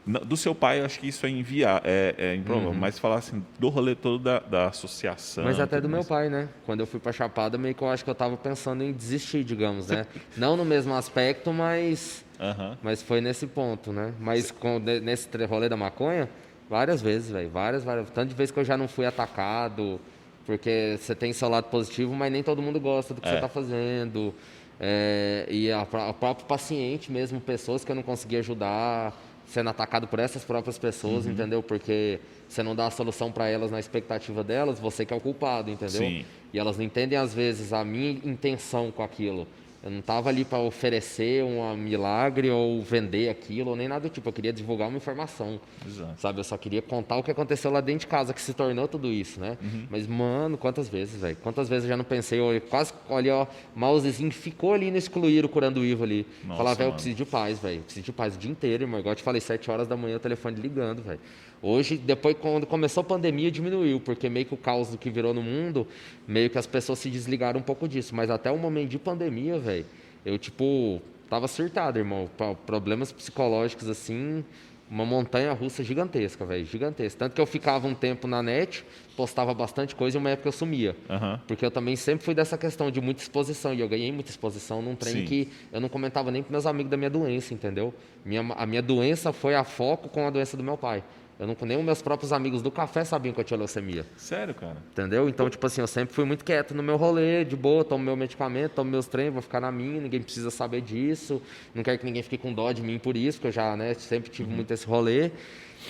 A: Do seu pai, eu acho que isso é enviar, é, é improvável, mas falar assim, do rolê todo da, da associação.
B: Uhum. Mas até do meu pai, né? Quando eu fui pra Chapada, meio que eu acho que eu tava pensando em desistir, digamos, né? Não no mesmo aspecto, mas,
A: Aham.
B: mas foi nesse ponto, né? Mas com, ne- nesse rolê da maconha, várias vezes, velho. Várias, várias. Tanto de vezes que eu já não fui atacado, porque você tem seu lado positivo, mas nem todo mundo gosta do que
A: É.
B: você tá fazendo. É, e o próprio paciente mesmo, pessoas que eu não consegui ajudar, sendo atacado por essas próprias pessoas,
A: Uhum.
B: entendeu? Porque você não dá a solução para elas na expectativa delas, você que é o culpado, entendeu?
A: Sim.
B: E elas não entendem às vezes a minha intenção com aquilo. Eu não estava ali para oferecer um milagre ou vender aquilo, ou nem nada do tipo. Eu queria divulgar uma informação.
A: Exato.
B: Sabe, eu só queria contar o que aconteceu lá dentro de casa, que se tornou tudo isso, né?
A: Uhum.
B: Mas, mano, quantas vezes, velho? Quantas vezes eu já não pensei, eu quase, olha, ó, mousezinho ficou ali no excluir o curando o Ivo ali.
A: Nossa,
B: Falar, velho, eu
A: mano.
B: preciso de paz, velho. Eu Preciso de paz o dia inteiro, irmão. Igual eu te falei, sete horas da manhã o telefone ligando, velho. Hoje, depois, quando começou a pandemia, diminuiu, porque meio que o caos do que virou no mundo, meio que as pessoas se desligaram um pouco disso. Mas até o momento de pandemia, velho, eu, tipo, tava surtado, irmão. Pro- Problemas psicológicos, assim, uma montanha russa gigantesca, velho, gigantesca. Tanto que eu ficava um tempo na net, postava bastante coisa e uma época eu sumia.
A: Aham.
B: Porque eu também sempre fui dessa questão de muita exposição. E eu ganhei muita exposição num trem
A: Sim.
B: que eu não comentava nem com meus amigos da minha doença, entendeu? Minha, a minha doença foi a foco com a doença do meu pai. Eu não, nem os meus próprios amigos do café sabiam que eu tinha leucemia.
A: Sério, cara?
B: Entendeu? Então, tipo assim, eu sempre fui muito quieto no meu rolê, de boa, tomo meu medicamento, tomo meus treinos, vou ficar na minha, ninguém precisa saber disso. Não quero que ninguém fique com dó de mim por isso, porque eu já, né, sempre tive muito esse rolê.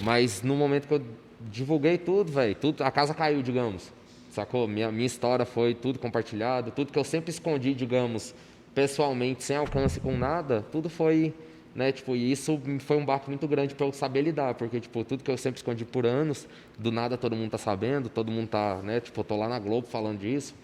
B: Mas no momento que eu divulguei tudo, velho, tudo, a casa caiu, digamos. Sacou? Minha, minha história foi tudo compartilhado, tudo que eu sempre escondi, digamos, pessoalmente, sem alcance com nada, tudo foi, né, tipo, e isso foi um baque muito grande para eu saber lidar, porque, tipo, tudo que eu sempre escondi por anos, do nada todo mundo tá sabendo, todo mundo tá, né, tipo, eu tô lá na Globo falando disso,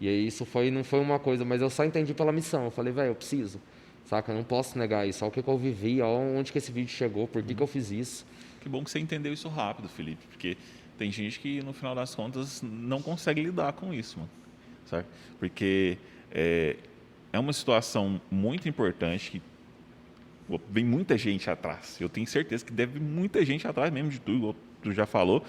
B: e aí isso foi, não foi uma coisa, mas eu só entendi pela missão, eu falei, velho, eu preciso, saca, eu não posso negar isso, olha o que, que eu vivi, olha onde que esse vídeo chegou, por que, que eu fiz isso,
A: Que bom que você entendeu isso rápido, Felipe, porque tem gente que, no final das contas, não consegue lidar com isso, mano. Sabe? Porque é, é uma situação muito importante que vem muita gente atrás. Eu tenho certeza que deve muita gente atrás mesmo de tudo, igual tu já falou.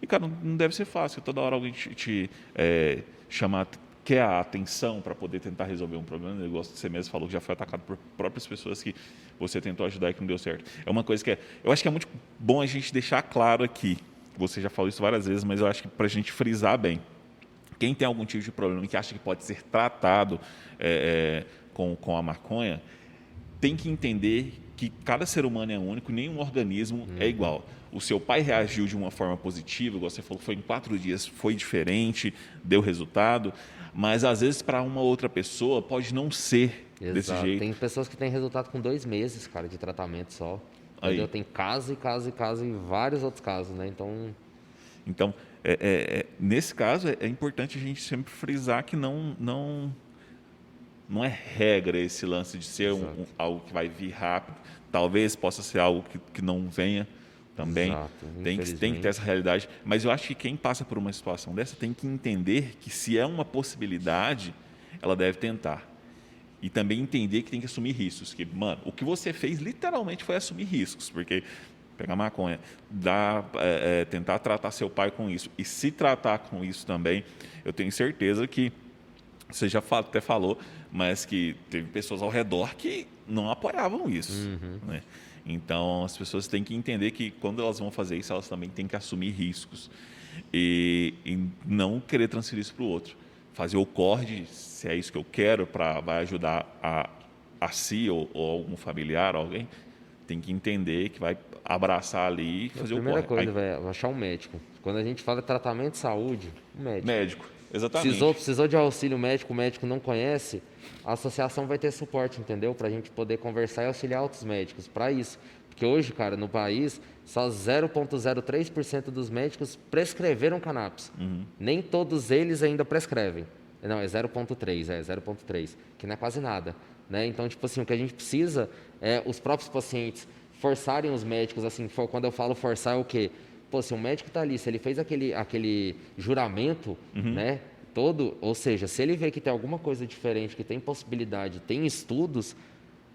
A: E, cara, não- deve ser fácil. Toda hora alguém te, te, é, chamar, quer a atenção para poder tentar resolver um problema. Eu gosto de você mesmo falou que já foi atacado por próprias pessoas que você tentou ajudar e que não deu certo. É uma coisa que é, eu acho que é muito bom a gente deixar claro aqui. Você já falou isso várias vezes, mas eu acho que para a gente frisar bem. Quem tem algum tipo de problema que acha que pode ser tratado é, é, com, com a maconha, tem que entender que cada ser humano é único, nenhum organismo é igual. O seu pai reagiu de uma forma positiva, igual você falou, foi em quatro dias, foi diferente, deu resultado, mas às vezes para uma outra pessoa pode não ser desse
B: Exato.
A: jeito.
B: Tem pessoas que têm resultado com dois meses, cara, de tratamento só.
A: Aí.
B: Entendeu? Tem casos e casos e casos e vários outros casos, né? Então,
A: Então, é, é, é, nesse caso, é, é importante a gente sempre frisar que não, não, não é regra esse lance de ser um- um- algo que vai vir rápido. Talvez possa ser algo que, que não venha também.
B: Exato,
A: tem, que, tem que ter essa realidade. Mas eu acho que quem passa por uma situação dessa tem que entender que se é uma possibilidade, ela deve tentar. E também entender que tem que assumir riscos. Que, mano, o que você fez literalmente foi assumir riscos. Porque pegar maconha, dar, é, é, tentar tratar seu pai com isso e se tratar com isso também, eu tenho certeza que você já até falou, mas que teve pessoas ao redor que não apoiavam isso. Uhum. Né? Então, as pessoas têm que entender que quando elas vão fazer isso, elas também têm que assumir riscos e, e não querer transferir isso para o outro. Fazer o CORD, se é isso que eu quero, para vai ajudar a, a si ou, ou algum familiar, alguém, tem que entender que vai abraçar ali e fazer
B: o
A: corre.
B: A primeira coisa, Aí... vai achar um médico. Quando a gente fala de tratamento de saúde, um médico.
A: Médico, exatamente.
B: Precisou, precisou de auxílio médico, o médico não conhece, a associação vai ter suporte, entendeu? Para a gente poder conversar e auxiliar outros médicos para isso. Porque hoje, cara, no país, só 0,03% dos médicos prescreveram cannabis. Uhum. Nem todos eles ainda prescrevem. Não, é 0,3, é 0,3, que não é quase nada. Né? Então, tipo assim, o que a gente precisa é os próprios pacientes forçarem os médicos, assim, for, quando eu falo forçar é o quê? Pô, se o médico está ali, se ele fez aquele, aquele juramento, uhum. né, todo, ou seja, se ele vê que tem alguma coisa diferente, que tem possibilidade, tem estudos,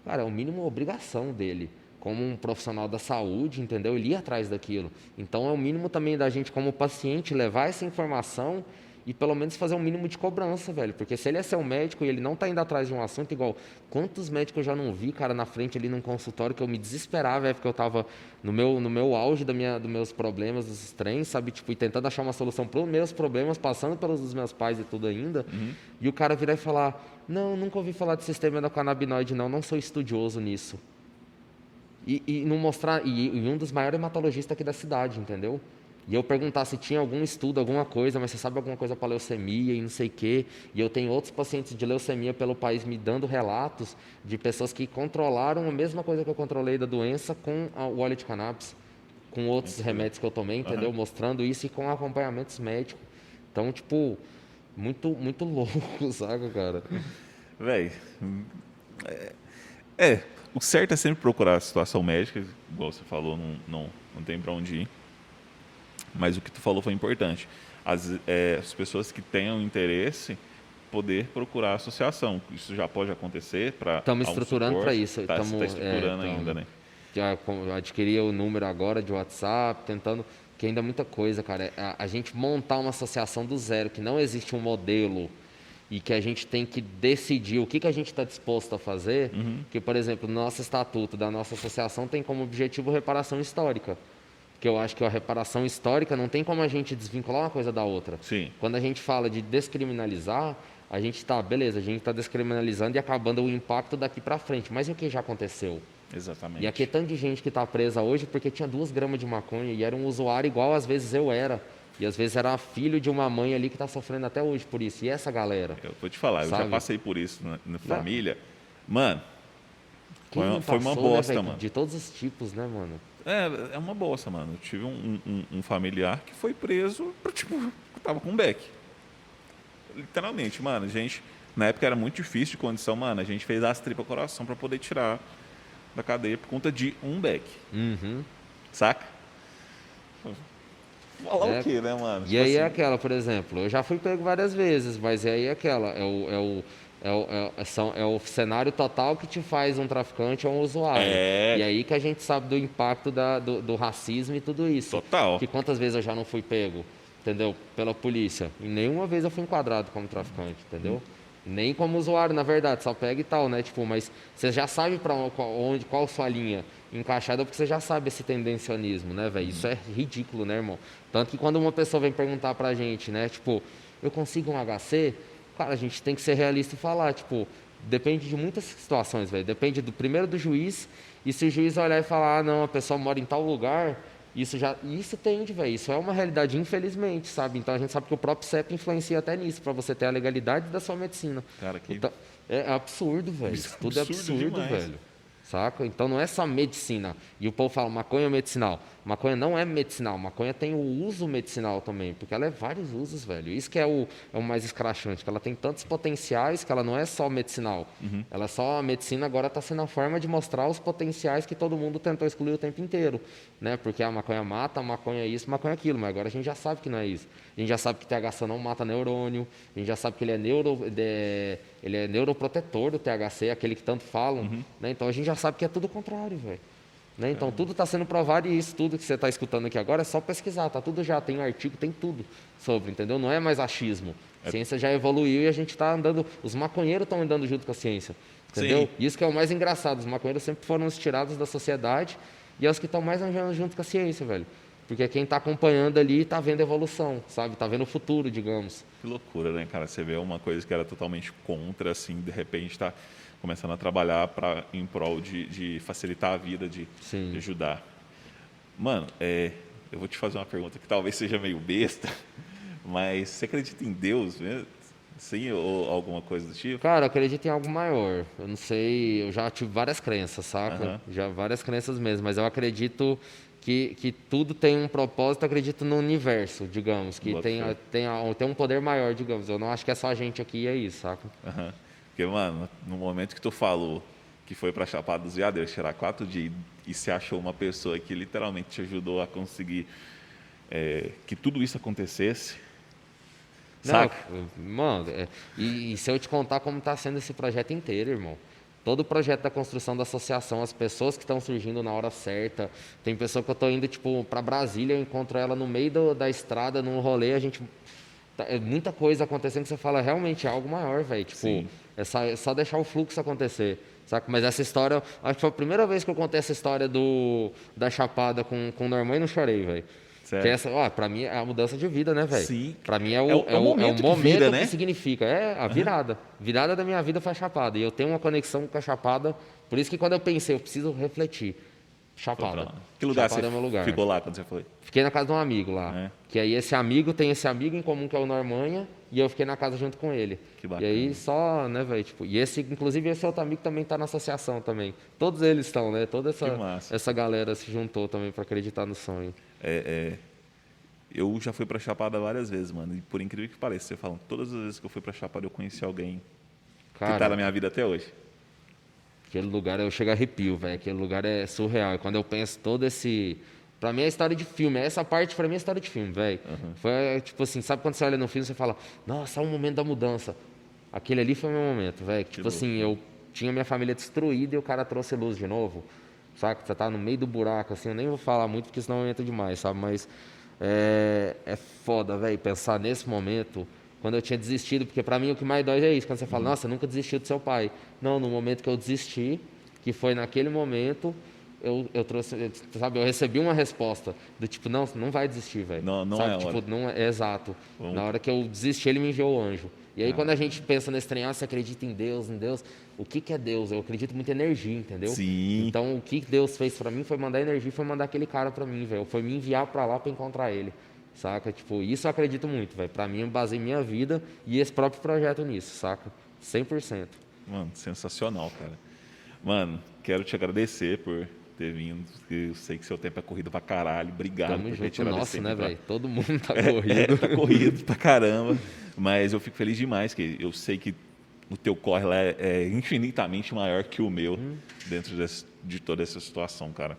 B: cara, é o mínimo obrigação dele, como um profissional da saúde, entendeu? Ele ir atrás daquilo. Então, é o mínimo também da gente, como paciente, levar essa informação e pelo menos fazer um mínimo de cobrança, velho. Porque se ele é seu médico e ele não está indo atrás de um assunto, igual quantos médicos eu já não vi, cara, na frente ali num consultório que eu me desesperava, é porque eu estava no meu, no meu auge da minha, dos meus problemas, dos estranhos, sabe? Tipo, e tentando achar uma solução para os meus problemas, passando pelos dos meus pais e tudo ainda. Uhum. E o cara virar e falar: Não, nunca ouvi falar de sistema endocannabinoide, não, não sou estudioso nisso. E, e não mostrar. E, e um dos maiores hematologistas aqui da cidade, entendeu? E eu perguntar se tinha algum estudo, alguma coisa, mas você sabe alguma coisa para leucemia e não sei o quê, e eu tenho outros pacientes de leucemia pelo país me dando relatos de pessoas que controlaram a mesma coisa que eu controlei da doença com o óleo de cannabis, com outros Entendi. remédios que eu tomei, entendeu? Uhum. Mostrando isso e com acompanhamentos médicos. Então, tipo, muito, muito louco, saca, cara?
A: Véi, é, é, o certo é sempre procurar a situação médica, igual você falou, não, não, não tem para onde ir. Mas o que tu falou foi importante. As, é, as pessoas que tenham interesse poder procurar a associação. Isso já pode acontecer para.
B: Estamos estruturando para isso.
A: Está tá estruturando é, ainda, né?
B: Já adquiri o número agora de WhatsApp, tentando. Que ainda é muita coisa, cara. A, a gente montar uma associação do zero, que não existe um modelo e que a gente tem que decidir o que, que a gente está disposto a fazer. Uhum. Que, por exemplo, no nosso estatuto da nossa associação tem como objetivo reparação histórica que eu acho que a reparação histórica não tem como a gente desvincular uma coisa da outra.
A: Sim.
B: Quando a gente fala de descriminalizar, a gente está, beleza, a gente está descriminalizando e acabando o impacto daqui para frente. Mas e o que já aconteceu?
A: Exatamente.
B: E aqui é tanto de gente que está presa hoje porque tinha duas gramas de maconha e era um usuário igual às vezes eu era. E às vezes era filho de uma mãe ali que está sofrendo até hoje por isso. E essa galera?
A: Eu vou te falar, sabe? eu já passei por isso na, na família. Mano, foi, foi, uma né, bosta, né, mano.
B: De todos os tipos, né, mano?
A: É, é uma bosta, mano. Eu tive um, um, um familiar que foi preso, tipo, tava com um beck. Literalmente, mano, a gente, na época era muito difícil de condição, mano, a gente fez as tripas coração para poder tirar da cadeia por conta de um beck.
B: Uhum.
A: Saca? Falar é, o quê, né, mano?
B: E tipo aí é assim... é aquela, por exemplo, eu já fui pego várias vezes, mas aí é aquela, é o, é o é o, é, são, é o cenário total que te faz um traficante ou um usuário.
A: É...
B: E aí que a gente sabe do impacto da, do, do, racismo e tudo isso.
A: Total.
B: Que quantas vezes eu já não fui pego, entendeu? Pela polícia. E nenhuma vez eu fui enquadrado como traficante, entendeu? Nem como usuário, na verdade, só pega e tal, né? Tipo, mas você já sabe para onde, qual sua linha encaixada, porque você já sabe esse tendencionismo, né, velho? Isso é ridículo, né, irmão? Tanto que quando uma pessoa vem perguntar pra gente, né, tipo, eu consigo um HC? Cara, a gente tem que ser realista e falar, tipo, depende de muitas situações, velho. Depende do primeiro do juiz, e se o juiz olhar e falar, ah, não, a pessoa mora em tal lugar, isso já, isso tende, velho. Isso é uma realidade, infelizmente, sabe? Então a gente sabe que o próprio CEP influencia até nisso, para você ter a legalidade da sua medicina.
A: Cara, que
B: então, é absurdo, velho. Isso tudo é absurdo, velho. Saca? Então não é só medicina. E o povo fala maconha medicinal. Maconha não é medicinal, maconha tem o uso medicinal também, porque ela é vários usos, velho. Isso que é o, é o mais escrachante, que ela tem tantos potenciais que ela não é só medicinal. Uhum. Ela é só a medicina agora está sendo a forma de mostrar os potenciais que todo mundo tentou excluir o tempo inteiro, né? Porque a maconha mata, a maconha é isso, a maconha é aquilo, mas agora a gente já sabe que não é isso. A gente já sabe que THC não mata neurônio, a gente já sabe que ele é neuro, de, ele é neuroprotetor do THC, aquele que tanto falam, uhum. né? Então a gente já sabe que é tudo o contrário, velho. Né? Então, tudo está sendo provado e isso tudo que você está escutando aqui agora é só pesquisar, tá tudo já, tem artigo, tem tudo sobre, entendeu? Não é mais achismo. A ciência já evoluiu e a gente está andando, os maconheiros estão andando junto com a ciência, entendeu?
A: Sim.
B: Isso que é o mais engraçado, os maconheiros sempre foram os tirados da sociedade e é os que estão mais andando junto com a ciência, velho. Porque quem está acompanhando ali está vendo evolução, sabe? Está vendo o futuro, digamos.
A: Que loucura, né, cara? Você vê uma coisa que era totalmente contra, assim, de repente está começando a trabalhar para em prol de, de facilitar a vida, de, de ajudar. Mano, é, eu vou te fazer uma pergunta que talvez seja meio besta, mas você acredita em Deus mesmo? Sim, ou alguma coisa do tipo?
B: Cara, eu acredito em algo maior. Eu não sei, eu já tive várias crenças, saca?
A: Aham.
B: Já várias crenças mesmo, mas eu acredito que, que tudo tem um propósito, acredito no universo, digamos, que tem, tem, tem um poder maior, digamos. Eu não acho que é só a gente aqui e é isso, saca?
A: Aham. Porque, mano, no momento que tu falou que foi para Chapada dos Veadeiros tirar quatro dias e se achou uma pessoa que literalmente te ajudou a conseguir é, que tudo isso acontecesse,
B: Não,
A: saca?
B: mano, é- e, e se eu te contar como está sendo esse projeto inteiro, irmão? Todo o projeto da construção da associação, as pessoas que estão surgindo na hora certa. Tem pessoa que eu estou indo, tipo, para Brasília, eu encontro ela no meio do- da estrada, num rolê, a gente. tá- é muita coisa acontecendo que você fala, realmente é algo maior, velho. Tipo,
A: Sim.
B: É só, é só deixar o fluxo acontecer. Saca? Mas essa história, acho que foi a primeira vez que eu contei essa história do, da Chapada com, com o Normand e não chorei, velho. Que essa, ó, pra mim é a mudança de vida, né, velho?
A: Sim.
B: Pra mim é o,
A: É o-
B: é o, é o momento,
A: que vira,
B: que
A: né?
B: significa. É a virada. Virada da minha vida foi a Chapada. E eu tenho uma conexão com a Chapada. Por isso que quando eu pensei, eu preciso refletir. Chapada.
A: Que lugar
B: Chapada
A: você
B: é meu lugar.
A: ficou lá quando você foi?
B: Fiquei na casa de um amigo lá.
A: É.
B: Que aí esse amigo tem esse amigo em comum que é o Normanha. E eu fiquei na casa junto com ele.
A: Que
B: E
A: bacana.
B: aí só, né, velho? Tipo, e esse, inclusive, esse outro amigo também tá na associação também. Todos eles estão, né? Toda essa,
A: Que
B: essa galera se juntou também para acreditar no sonho.
A: É, é, eu já fui para Chapada várias vezes, mano. E por incrível que pareça, você fala, todas as vezes que eu fui para Chapada eu conheci alguém que
B: Cara,
A: tá na minha vida até hoje.
B: Aquele lugar eu chego a arrepio, velho. Aquele lugar é surreal. E quando eu penso todo esse. Pra mim é história de filme. Essa parte pra mim é história de filme, velho. Foi é, tipo assim, sabe quando você olha no filme você fala, nossa, é um momento da mudança. Aquele ali foi o meu momento, velho. Tipo
A: louco.
B: assim, eu tinha minha família destruída e o cara trouxe luz de novo. Saca? Você tá no meio do buraco, assim, eu nem vou falar muito porque senão entro demais, sabe? Mas é, é foda, velho, pensar nesse momento, quando eu tinha desistido, porque pra mim o que mais dói é isso, quando você fala, nossa, nunca desistiu do seu pai. Não, no momento que eu desisti, que foi naquele momento, eu, eu trouxe, sabe, eu recebi uma resposta do tipo, não, não vai desistir, velho.
A: Não- não
B: Sabe,
A: é
B: tipo,
A: hora.
B: não é, é exato.
A: Vamos-
B: Na hora que eu desisti, ele me enviou o anjo. E aí, quando a gente pensa nesse trem, ah, você acredita em Deus, em Deus, o que, que é Deus? Eu acredito muito em energia, entendeu?
A: Sim.
B: Então, o que Deus fez pra mim foi mandar energia, foi mandar aquele cara pra mim, velho. Foi me enviar pra lá pra encontrar ele. Saca? Tipo, isso eu acredito muito, velho. Pra mim, eu basei minha vida e esse próprio projeto nisso, saca? 100%.
A: Mano, sensacional, cara. Mano, quero te agradecer por ter vindo. Eu sei que seu tempo é corrido pra caralho. Obrigado
B: Tamo
A: por ter tirado
B: Nossa, né,
A: pra-
B: velho? Todo mundo tá
A: É,
B: corrido.
A: tá corrido pra caramba. Mas eu fico feliz demais, que eu sei que o teu corre lá é, é infinitamente maior que o meu
B: Hum.
A: dentro desse- de toda essa situação, cara.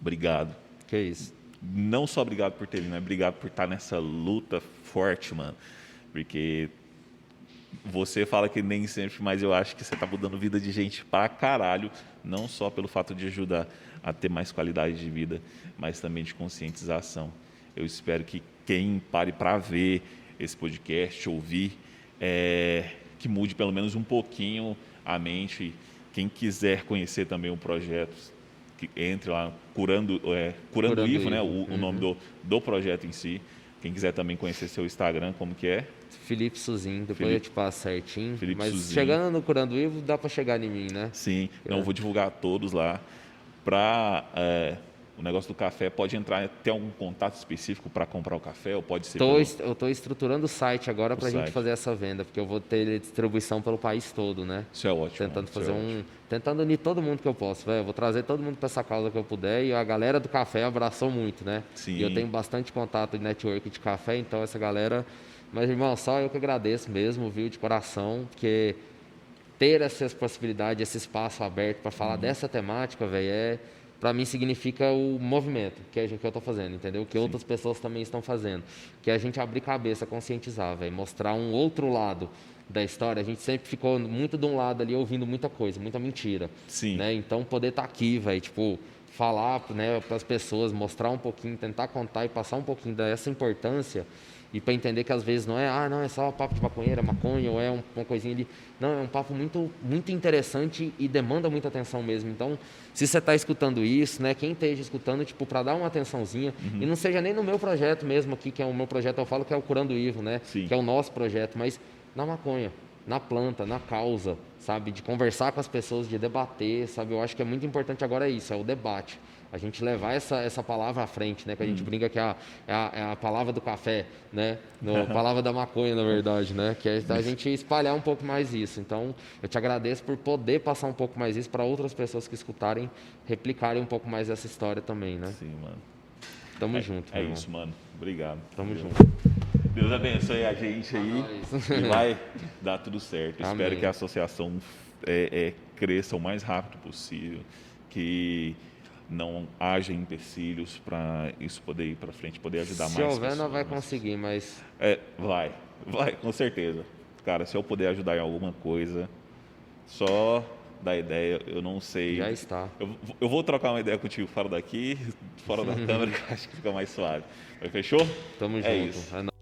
A: Obrigado.
B: Que isso.
A: Não só obrigado por ter vindo, mas obrigado por estar nessa luta forte, mano. Porque você fala que nem sempre, mas eu acho que você tá mudando vida de gente pra caralho, não só pelo fato de ajudar a ter mais qualidade de vida, mas também de conscientização. Eu espero que quem pare para ver esse podcast, ouvir, é, que mude pelo menos um pouquinho a mente. Quem quiser conhecer também o projeto, que entre lá, Curando, é, Curando,
B: Curando
A: Ivo, né?
B: Ivo.
A: O, o nome do, do projeto em si. Quem quiser também conhecer seu Instagram, como que é?
B: Felipe Suzin, depois
A: Felipe-
B: eu te passo certinho.
A: Felipe
B: Mas
A: Suzin.
B: chegando no Curando Ivo, dá pra chegar em mim, né?
A: Sim, não
B: É.
A: vou divulgar todos lá. Para o negócio do café, pode entrar, ter algum contato específico para comprar o café ou pode ser
B: Tô,
A: pelo-
B: eu tô estruturando o site agora
A: O
B: pra gente fazer essa venda, porque eu vou ter distribuição pelo país todo, né?
A: Isso é ótimo.
B: Tentando
A: é
B: fazer
A: ótimo.
B: um. Tentando unir todo mundo que eu posso, velho. Eu Vou trazer todo mundo pra essa causa que eu puder. E a galera do café abraçou muito, né?
A: Sim.
B: E eu tenho bastante contato de network de café, então essa galera. Mas, irmão, só eu que agradeço mesmo, viu, de coração, porque ter essas possibilidades, esse espaço aberto para
A: Uhum.
B: falar dessa temática, velho, é. Pra mim significa o movimento que, a gente, que eu tô fazendo, entendeu? Que outras pessoas também estão fazendo. Que é a gente abrir cabeça, conscientizar, velho. Mostrar um outro lado da história. A gente sempre ficou muito de um lado ali ouvindo muita coisa, muita mentira.
A: Sim.
B: Né? Então poder estar aqui, velho, tipo, falar né, para as pessoas, mostrar um pouquinho, tentar contar e passar um pouquinho dessa importância e para entender que às vezes não é, ah, não, é só papo de maconheira, maconha, ou é um, uma coisinha de. Não, é um papo muito, muito interessante e demanda muita atenção mesmo. Então, se você está escutando isso, né, quem esteja escutando, tipo, para dar uma atençãozinha, uhum. e não seja nem no meu projeto mesmo aqui, que é o meu projeto, eu falo que é o Curando Ivo, né? Sim. Que é o nosso projeto, mas na maconha, na planta, na causa, sabe? De conversar com as pessoas, de debater, sabe? Eu acho que é muito importante agora isso, é o debate a gente levar essa, essa palavra à frente, né? Que a gente hum. brinca que é a, é a, é a, palavra do café, né? No, a palavra da maconha, na verdade, né? Que é a gente espalhar um pouco mais isso. Então, eu te agradeço por poder passar um pouco mais isso para outras pessoas que escutarem, replicarem um pouco mais essa história também, né?
A: Sim, mano.
B: Tamo é, junto.
A: É isso, mano. Obrigado.
B: Tamo junto.
A: Deus abençoe a gente aí e vai dar tudo certo. Amém. Espero que a associação é, é, cresça o mais rápido possível, que não haja empecilhos para isso poder ir para frente, poder ajudar
B: se
A: mais
B: Se houver, não vai conseguir, mas...
A: É, vai, vai, com certeza. Cara, se eu puder ajudar em alguma coisa, só da ideia, eu não sei.
B: Já está.
A: Eu, eu vou trocar uma ideia contigo fora daqui, fora da câmera, que acho que fica mais suave. Fechou?
B: Tamo
A: é
B: junto.
A: Isso.
B: É